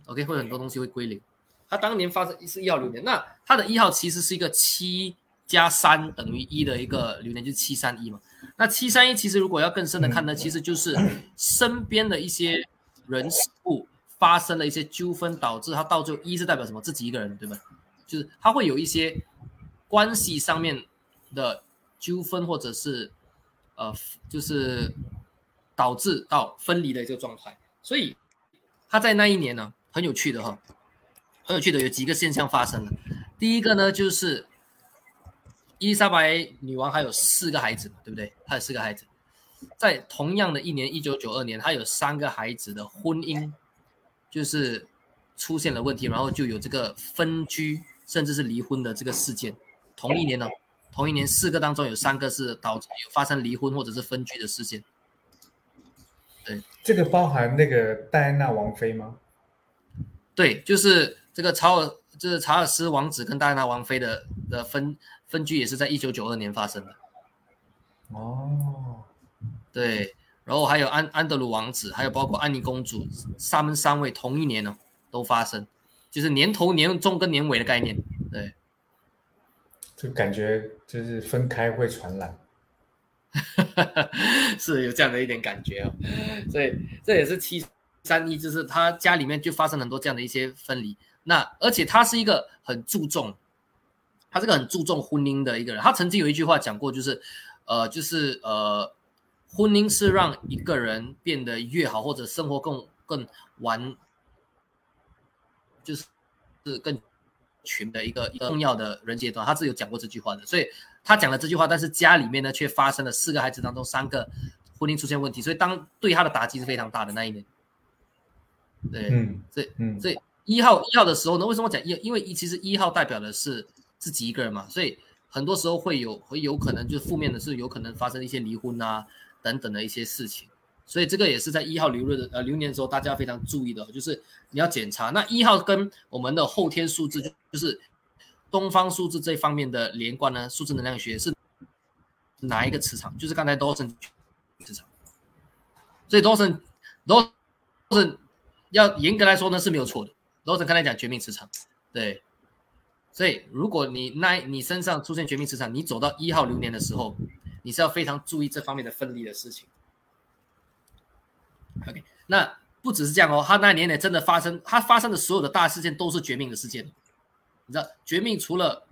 C: ，OK，会很多东西会归零。它当年发生是一号流年，那它的一号其实是一个七加三等于一的一个流年，就是七三一嘛。那七三一其实如果要更深的看呢，其实就是身边的一些人事物。发生了一些纠纷，导致他到最后一是代表什么？自己一个人，对吧？就是他会有一些关系上面的纠纷，或者是呃，就是导致到分离的一个状态。所以他在那一年呢，很有趣的哈，很有趣的有几个现象发生了。第一个呢，就是伊丽莎白女王还有四个孩子，对不对？她有四个孩子，在同样的一年，一九九二年，她有三个孩子的婚姻。就是出现了问题，然后就有这个分居，甚至是离婚的这个事件。同一年呢，同一年四个当中有三个是导致有发生离婚或者是分居的事件。对，
A: 这个包含那个戴安娜王妃吗？
C: 对，就是这个查尔，就是查尔斯王子跟戴安娜王妃的的分分居也是在一九九二年发生的。
A: 哦，
C: 对。然后还有安安德鲁王子，还有包括安妮公主，他们三位同一年呢都发生，就是年头、年中跟年尾的概念。对，
A: 就感觉就是分开会传染，
C: 是有这样的一点感觉哦。所以这也是七三一，就是他家里面就发生很多这样的一些分离。那而且他是一个很注重，他是个很注重婚姻的一个人。他曾经有一句话讲过，就是呃，就是呃。婚姻是让一个人变得越好，或者生活更更完，就是是更群的一个一个重要的人阶段。他是有讲过这句话的，所以他讲了这句话，但是家里面呢却发生了四个孩子当中三个婚姻出现问题，所以当对他的打击是非常大的那一年。对，嗯，所以嗯，所以一号一号的时候呢，为什么讲一？因为一其实一号代表的是自己一个人嘛，所以很多时候会有会有可能就是负面的是有可能发生一些离婚啊。等等的一些事情，所以这个也是在一号流日的呃流年的时候，大家非常注意的，就是你要检查。那一号跟我们的后天数字，就是东方数字这方面的连贯呢，数字能量学是哪一个磁场？就是刚才多森磁场，所以多森多森要严格来说呢是没有错的，多森刚才讲绝命磁场，对。所以如果你那你身上出现绝命磁场，你走到一号流年的时候，你是要非常注意这方面的分离的事情。OK，那不只是这样哦，他那年呢真的发生，他发生的所有的大事件都是绝命的事件。你知道绝命除了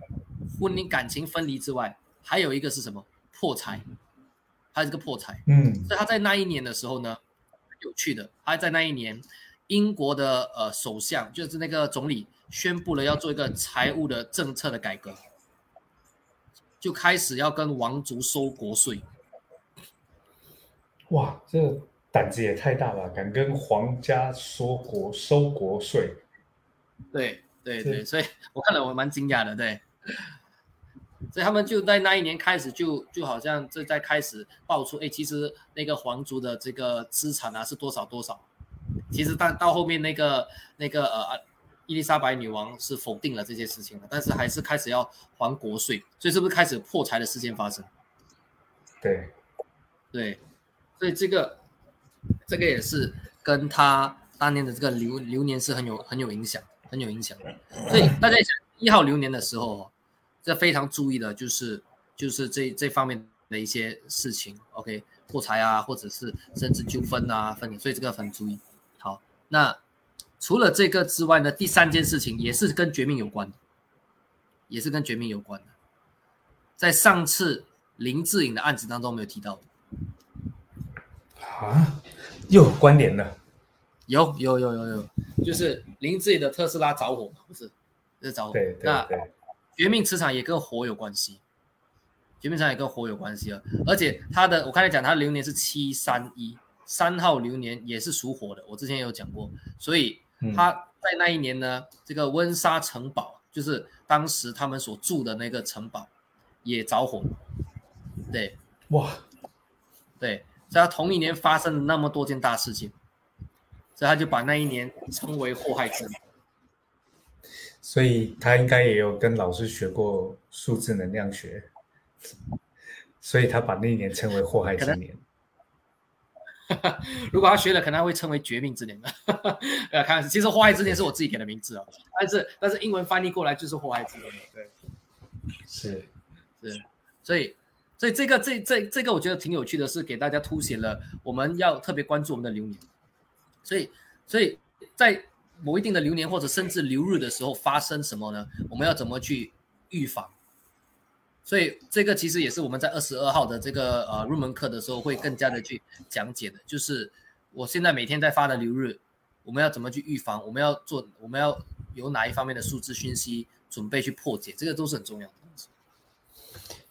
C: 婚姻感情分离之外，还有一个是什么？破财，还有一个破财。嗯，所以他在那一年的时候呢，有趣的，他在那一年，英国的呃首相就是那个总理宣布了要做一个财务的政策的改革，就开始要跟王族收国税。
A: 哇，这。胆子也太大了，敢跟皇家说国收国税。
C: 对对对，所以我看了我蛮惊讶的，对。所以他们就在那一年开始，就就好像这在开始爆出，哎，其实那个皇族的这个资产啊是多少多少。其实到到后面那个那个呃伊丽莎白女王是否定了这些事情了，但是还是开始要还国税，所以是不是开始破财的事件发生？
A: 对
C: 对，所以这个。这个也是跟他当年的这个流流年是很有很有影响，很有影响的。所以大家想一号流年的时候，这非常注意的就是就是这这方面的一些事情。OK，破财啊，或者是甚至纠纷啊，分，所以这个很注意。好，那除了这个之外呢，第三件事情也是跟绝命有关的，也是跟绝命有关的，在上次林志颖的案子当中没有提到的。
A: 啊？又有关联了，
C: 有有有有有，就是林志颖的特斯拉着火不是？是着火。
A: 对对对。
C: 绝命磁场也跟火有关系，绝命磁场也跟火有关系啊。而且他的，我刚才讲他流年是七三一，三号流年也是属火的，我之前有讲过。所以他在那一年呢，这个温莎城堡，就是当时他们所住的那个城堡，也着火了。对，
A: 哇，
C: 对。在他同一年发生了那么多件大事情，所以他就把那一年称为祸害之年。
A: 所以他应该也有跟老师学过数字能量学，所以他把那一年称为祸害之年。
C: 如果他学了，可能会称为绝命之年的。呃，开玩笑，其实祸害之年是我自己给的名字啊，但是但是英文翻译过来就是祸害之年。对，
A: 是
C: 是，所以。所以这个这这这个我觉得挺有趣的，是给大家凸显了我们要特别关注我们的流年。所以所以在某一定的流年或者甚至流日的时候发生什么呢？我们要怎么去预防？所以这个其实也是我们在二十二号的这个呃入门课的时候会更加的去讲解的，就是我现在每天在发的流日，我们要怎么去预防？我们要做我们要有哪一方面的数字讯息准备去破解？这个都是很重要的。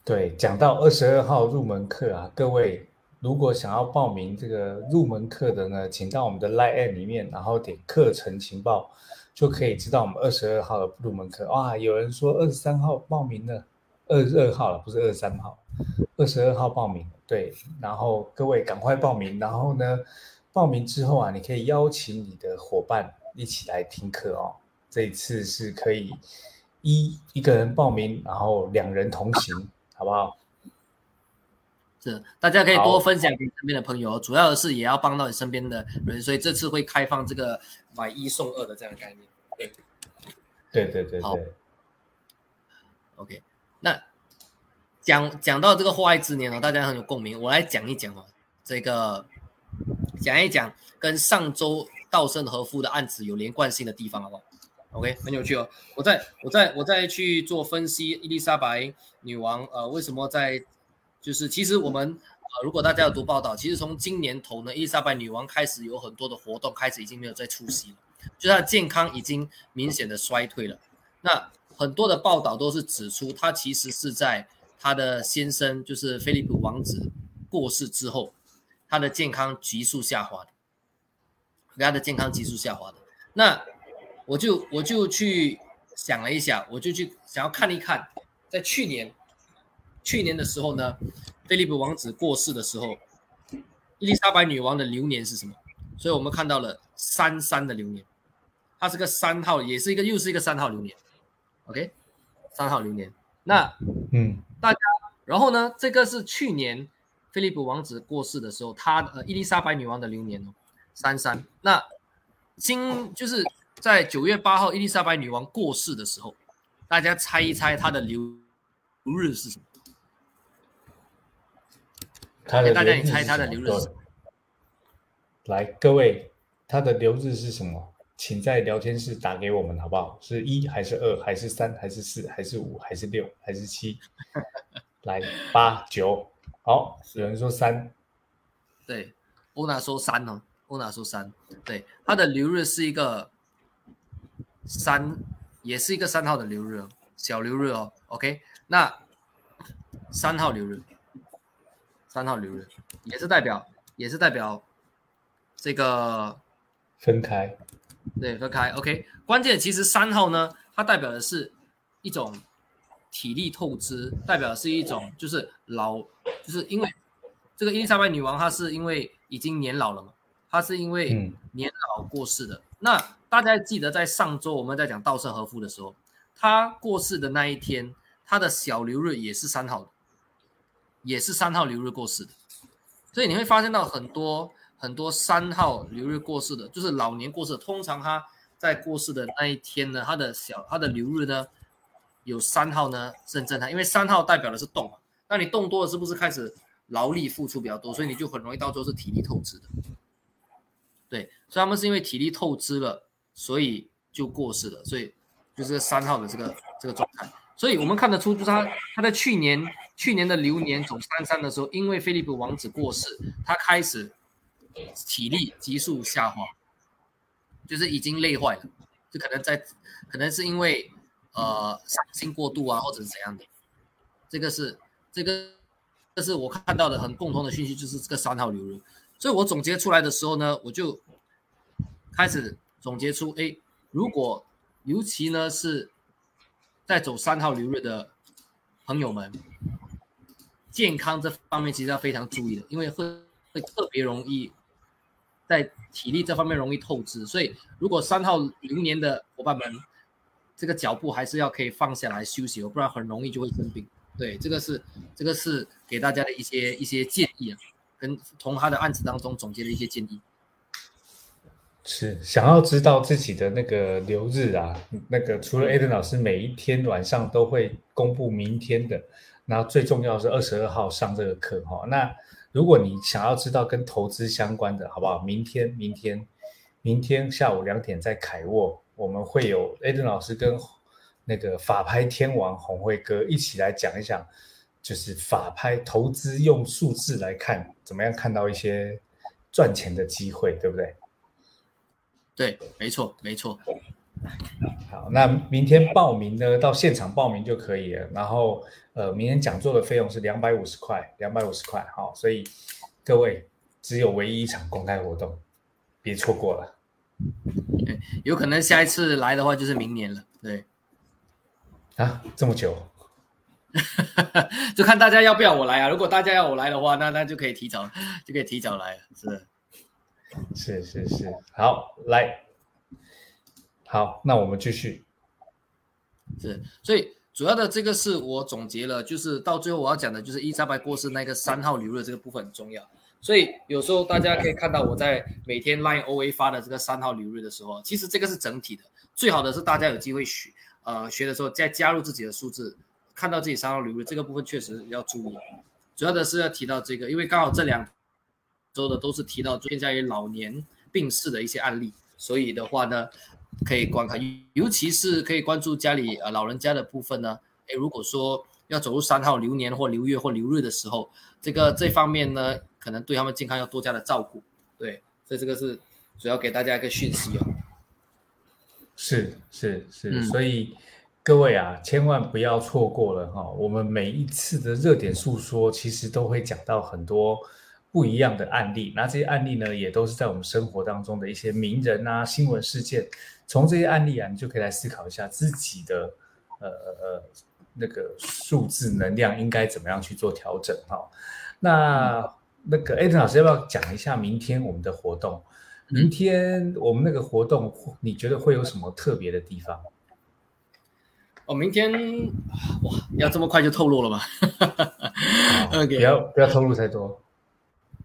A: 对，讲到二十二号入门课啊，各位如果想要报名这个入门课的呢，请到我们的 Line 里面，然后点课程情报，就可以知道我们二十二号的入门课。哇，有人说二十三号报名了，二十二号了，不是二十三号，二十二号报名。对，然后各位赶快报名，然后呢，报名之后啊，你可以邀请你的伙伴一起来听课哦。这一次是可以一一个人报名，然后两人同行。好不好？
C: 是，大家可以多分享给身边的朋友，主要的是也要帮到你身边的人，所以这次会开放这个买一送二的这样的概念。对，
A: 对对对
C: 对。OK，那讲讲到这个祸害之年哦，大家很有共鸣，我来讲一讲哦，这个讲一讲跟上周稻盛和夫的案子有连贯性的地方，好不好？OK，很有趣哦。我再我再我再去做分析，伊丽莎白女王呃为什么在就是其实我们呃如果大家有读报道，其实从今年头呢，伊丽莎白女王开始有很多的活动，开始已经没有再出席了，就她的健康已经明显的衰退了。那很多的报道都是指出，她其实是在她的先生就是菲利普王子过世之后，她的健康急速下滑的，她的健康急速下滑的。那我就我就去想了一下，我就去想要看一看，在去年去年的时候呢，菲利普王子过世的时候，伊丽莎白女王的流年是什么？所以我们看到了三三的流年，它是个三号，也是一个又是一个三号流年。OK，三号流年。那嗯，大家，然后呢，这个是去年菲利普王子过世的时候，他呃伊丽莎白女王的流年哦，三三。那今就是。在九月八号，伊丽莎白女王过世的时候，大家猜一猜它的流日是什么？大家你猜它的流日是什么？
A: 来，各位，它的流日是什么？请在聊天室打给我们，好不好？是一还是二还是三还是四还是五还是六还是七？来，八九，好，有人说三，
C: 对，欧娜说三哦，欧娜说三，对，他的流日是一个三，也是一个三号的流日，小流日哦，OK，那三号流日，三号流日也是代表，也是代表这个
A: 分开。
C: 对，分开。OK，关键其实三号呢，它代表的是一种体力透支，代表的是一种就是老，就是因为这个伊丽莎白女王她是因为已经年老了嘛，她是因为年老过世的。那大家记得在上周我们在讲稻盛和夫的时候，他过世的那一天，他的小流日也是三号的，也是三号流日过世的，所以你会发现到很多。很多三号流日过世的，就是老年过世。通常他在过世的那一天呢，他的小他的流日呢，有三号呢是很正常，因为三号代表的是动嘛。那你动多了，是不是开始劳力付出比较多？所以你就很容易到最后是体力透支的。对，所以他们是因为体力透支了，所以就过世了。所以就是三号的这个这个状态。所以我们看得出，就是他他在去年去年的流年走三三的时候，因为菲利普王子过世，他开始。体力急速下滑，就是已经累坏了，就可能在，可能是因为呃伤心过度啊，或者是怎样的。这个是这个，这是我看到的很共同的讯息，就是这个三号流日。所以我总结出来的时候呢，我就开始总结出，哎，如果尤其呢是在走三号流日的朋友们，健康这方面其实要非常注意的，因为会会特别容易。在体力这方面容易透支，所以如果三号流年的伙伴们，这个脚步还是要可以放下来休息哦，不然很容易就会生病。对，这个是这个是给大家的一些一些建议啊，跟从他的案子当中总结的一些建议。
A: 是想要知道自己的那个流日啊，那个除了 Aden 老师每一天晚上都会公布明天的，然后最重要是二十二号上这个课哈，那。如果你想要知道跟投资相关的，好不好？明天，明天，明天下午两点在凯沃，我们会有 Aden 老师跟那个法拍天王红辉哥一起来讲一讲，就是法拍投资用数字来看，怎么样看到一些赚钱的机会，对不对？
C: 对，没错，没错。
A: 好，那明天报名呢？到现场报名就可以了。然后，呃，明天讲座的费用是两百五十块，两百五十块。好，所以各位只有唯一一场公开活动，别错过了。
C: 有可能下一次来的话就是明年了。对，
A: 啊，这么久，
C: 就看大家要不要我来啊。如果大家要我来的话，那那就可以提早，就可以提早来了。是，
A: 是是是，好，来。好，那我们继续。
C: 是，所以主要的这个是我总结了，就是到最后我要讲的就是伊莎白过世那个三号流日这个部分很重要。所以有时候大家可以看到我在每天 Line OA 发的这个三号流日的时候，其实这个是整体的。最好的是大家有机会学，呃，学的时候再加入自己的数字，看到自己三号流日这个部分确实要注意。主要的是要提到这个，因为刚好这两周的都是提到偏向于老年病逝的一些案例，所以的话呢。可以观看，尤其是可以关注家里呃老人家的部分呢。诶，如果说要走入三号流年或流月或流日的时候，这个这方面呢，可能对他们健康要多加的照顾。对，所以这个是主要给大家一个讯息哦。
A: 是是是，所以各位啊，千万不要错过了哈。我们每一次的热点诉说，其实都会讲到很多。不一样的案例，那这些案例呢，也都是在我们生活当中的一些名人啊、新闻事件。从这些案例啊，你就可以来思考一下自己的呃呃那个数字能量应该怎么样去做调整哈。那那个艾登老师要不要讲一下明天我们的活动？明天我们那个活动，你觉得会有什么特别的地方？
C: 哦，明天哇，要这么快就透露了吗？
A: 不要不要透露太多。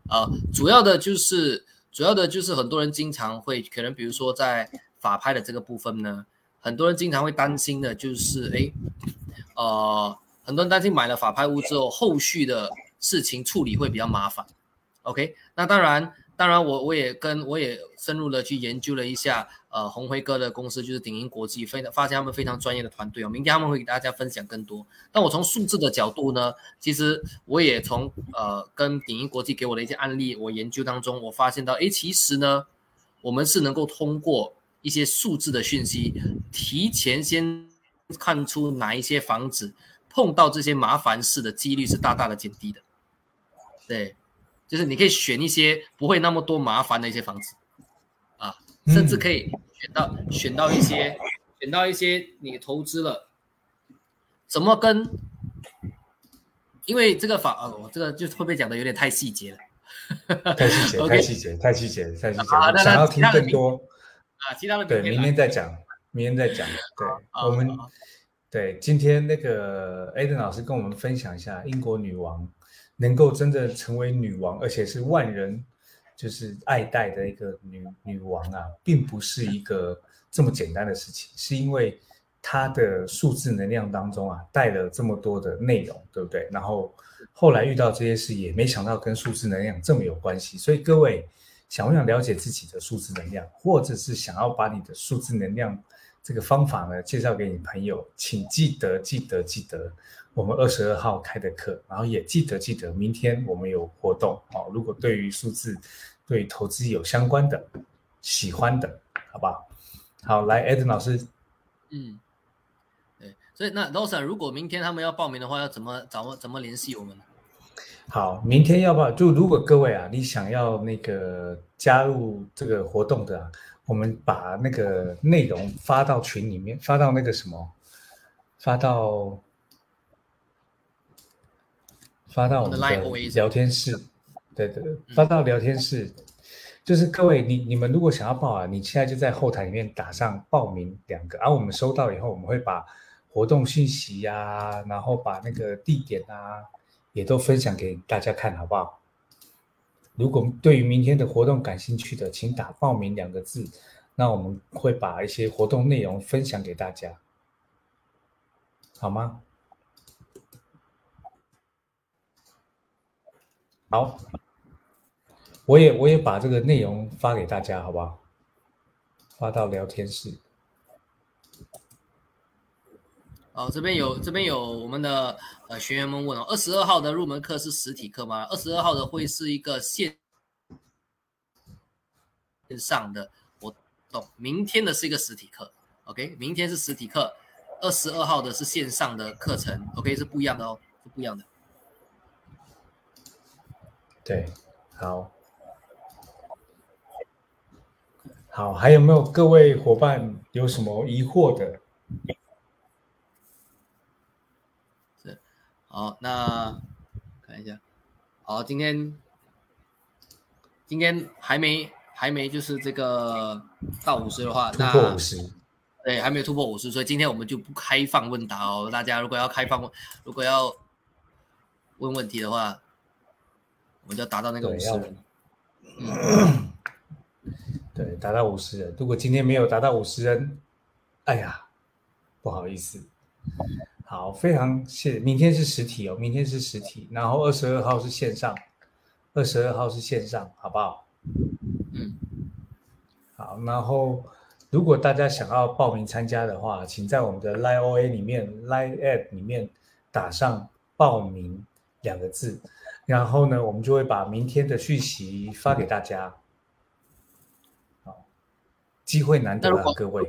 C: 啊，主要的就是主要的就是很多人经常会可能，比如说在法拍的这个部分呢，很多人经常会担心的就是，哎，呃，很多人担心买了法拍屋之后，后续的事情处理会比较麻烦。OK，那当然。当然，我我也跟我也深入的去研究了一下，呃，红辉哥的公司就是鼎英国际，非发现他们非常专业的团队哦。明天他们会给大家分享更多。但我从数字的角度呢，其实我也从呃跟鼎英国际给我的一些案例，我研究当中，我发现到，哎，其实呢，我们是能够通过一些数字的讯息，提前先看出哪一些房子碰到这些麻烦事的几率是大大的减低的，对。就是你可以选一些不会那么多麻烦的一些房子，啊，甚至可以选到选到一些选到一些你投资了，怎么跟？因为这个法啊，我这个就会不会讲的有点太细节
A: 了？太细节，太细节，太细节，太细节。想要听更多
C: 啊，其他的
A: 对，明天再讲，明天再讲。对，我们对今天那个 Aden 老师跟我们分享一下英国女王。能够真正成为女王，而且是万人就是爱戴的一个女女王啊，并不是一个这么简单的事情，是因为她的数字能量当中啊带了这么多的内容，对不对？然后后来遇到这些事，也没想到跟数字能量这么有关系。所以各位想不想了解自己的数字能量，或者是想要把你的数字能量这个方法呢介绍给你朋友，请记得记得记得。我们二十二号开的课，然后也记得记得，明天我们有活动哦。如果对于数字、对投资有相关的、喜欢的，好不好？好，来，Ed 老师。
C: 嗯，对，所以那 Rosa，如果明天他们要报名的话，要怎么怎么？怎么联系我们呢？
A: 好，明天要不要？就如果各位啊，你想要那个加入这个活动的，我们把那个内容发到群里面，发到那个什么，发到。发到我们的聊天室，对对对，发到聊天室，就是各位你你们如果想要报啊，你现在就在后台里面打上报名两个，而我们收到以后，我们会把活动信息呀，然后把那个地点啊，也都分享给大家看，好不好？如果对于明天的活动感兴趣的，请打报名两个字，那我们会把一些活动内容分享给大家，好吗？好，我也我也把这个内容发给大家，好不好？发到聊天室。
C: 哦，这边有这边有我们的呃学员们问哦，二十二号的入门课是实体课吗？二十二号的会是一个线线上的活动，明天的是一个实体课。OK，明天是实体课，二十二号的是线上的课程。OK，是不一样的哦，是不一样的。
A: 对，好，好，还有没有各位伙伴有什么疑惑的？
C: 是，好，那看一下，好，今天今天还没还没就是这个到五十的话，
A: 突破五十，
C: 对，还没有突破五十，所以今天我们就不开放问答哦。大家如果要开放问，如果要问问题的话。我们就达到那个五十人，嗯，
A: 对，达到五十人。如果今天没有达到五十人，哎呀，不好意思。好，非常谢。明天是实体哦，明天是实体，然后二十二号是线上，二十二号是线上，好不好？嗯，好。然后，如果大家想要报名参加的话，请在我们的 Line OA 里面，Line App 里面打上报名两个字。然后呢，我们就会把明天的讯息发给大家。好，机会难得啊，各位。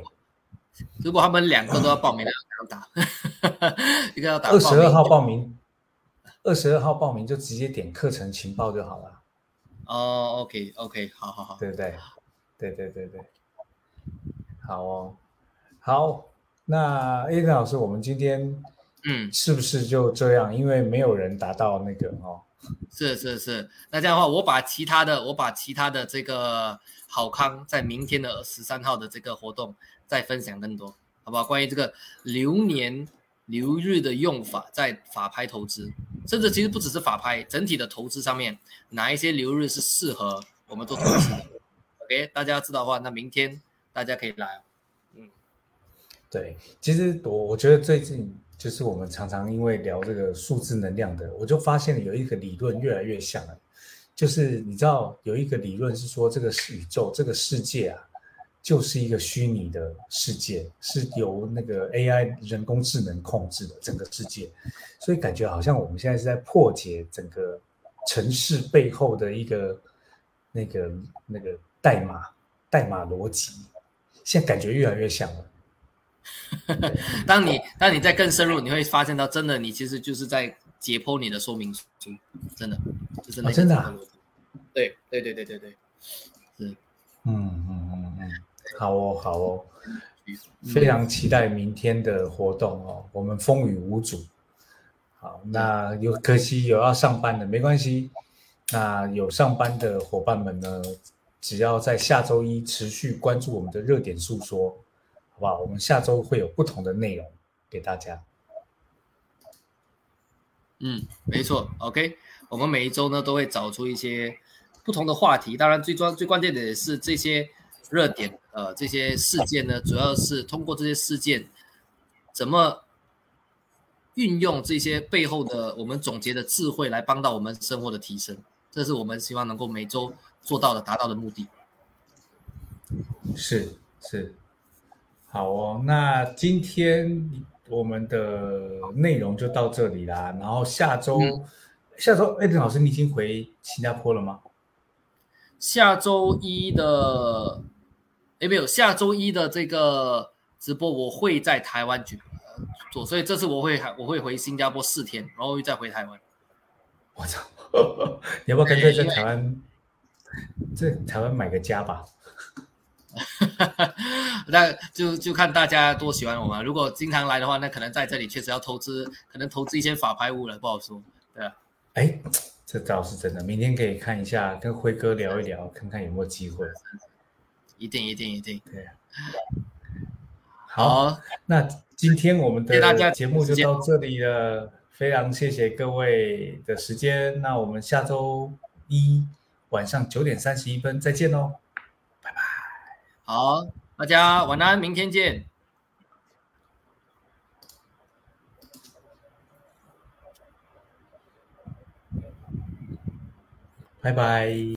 C: 如果他们两个都要报名，两个要打，一个要打。
A: 二十二号报名，二十二号报名就直接点课程情报就好了。
C: 哦，OK，OK，好好好，
A: 对不对？对对对对，好哦，好。那 A 老师，我们今天嗯，是不是就这样？因为没有人达到那个哦。
C: 是是是，那这样的话，我把其他的，我把其他的这个好康，在明天的十三号的这个活动再分享更多，好不好？关于这个流年流日的用法，在法拍投资，甚至其实不只是法拍，整体的投资上面，哪一些流日是适合我们做投资的？OK，大家知道的话，那明天大家可以来，嗯，
A: 对，其实我我觉得最近就是我们常常因为聊这个数字能量的，我就发现有一个理论越来越像了，就是你知道有一个理论是说这个宇宙这个世界啊，就是一个虚拟的世界，是由那个 AI 人工智能控制的整个世界，所以感觉好像我们现在是在破解整个城市背后的一个那个那个代码代码逻辑，现在感觉越来越像了。
C: 当你当你在更深入，你会发现到，真的，你其实就是在解剖你的说明书，真的，就是那
A: 真的，
C: 对对对对对对，
A: 嗯嗯嗯，好哦好哦，非常期待明天的活动哦，我们风雨无阻。好，那有可惜有要上班的，没关系，那有上班的伙伴们呢，只要在下周一持续关注我们的热点诉说。好不好，我们下周会有不同的内容给大家。
C: 嗯，没错，OK，我们每一周呢都会找出一些不同的话题，当然最关最关键的也是这些热点，呃，这些事件呢，主要是通过这些事件怎么运用这些背后的我们总结的智慧来帮到我们生活的提升，这是我们希望能够每周做到的、达到的目的。
A: 是是。好哦，那今天我们的内容就到这里啦。然后下周，下周艾登老师，你已经回新加坡了吗？
C: 下周一的，哎，没有，下周一的这个直播我会在台湾举做，所以这次我会还我会回新加坡四天，然后再回台湾。
A: 我操，你要不要干脆在台湾，在台湾买个家吧？
C: 那就就看大家多喜欢我们。如果经常来的话，那可能在这里确实要投资，可能投资一些法拍物了，不好说。对啊，
A: 哎，这倒是真的。明天可以看一下，跟辉哥聊一聊，看看有没有机会。
C: 一定一定一定。
A: 对。好，那今天我们的节目就到这里了。非常谢谢各位的时间。那我们下周一晚上九点三十一分再见喽。
C: 好，大家晚安，明天见，
A: 拜拜。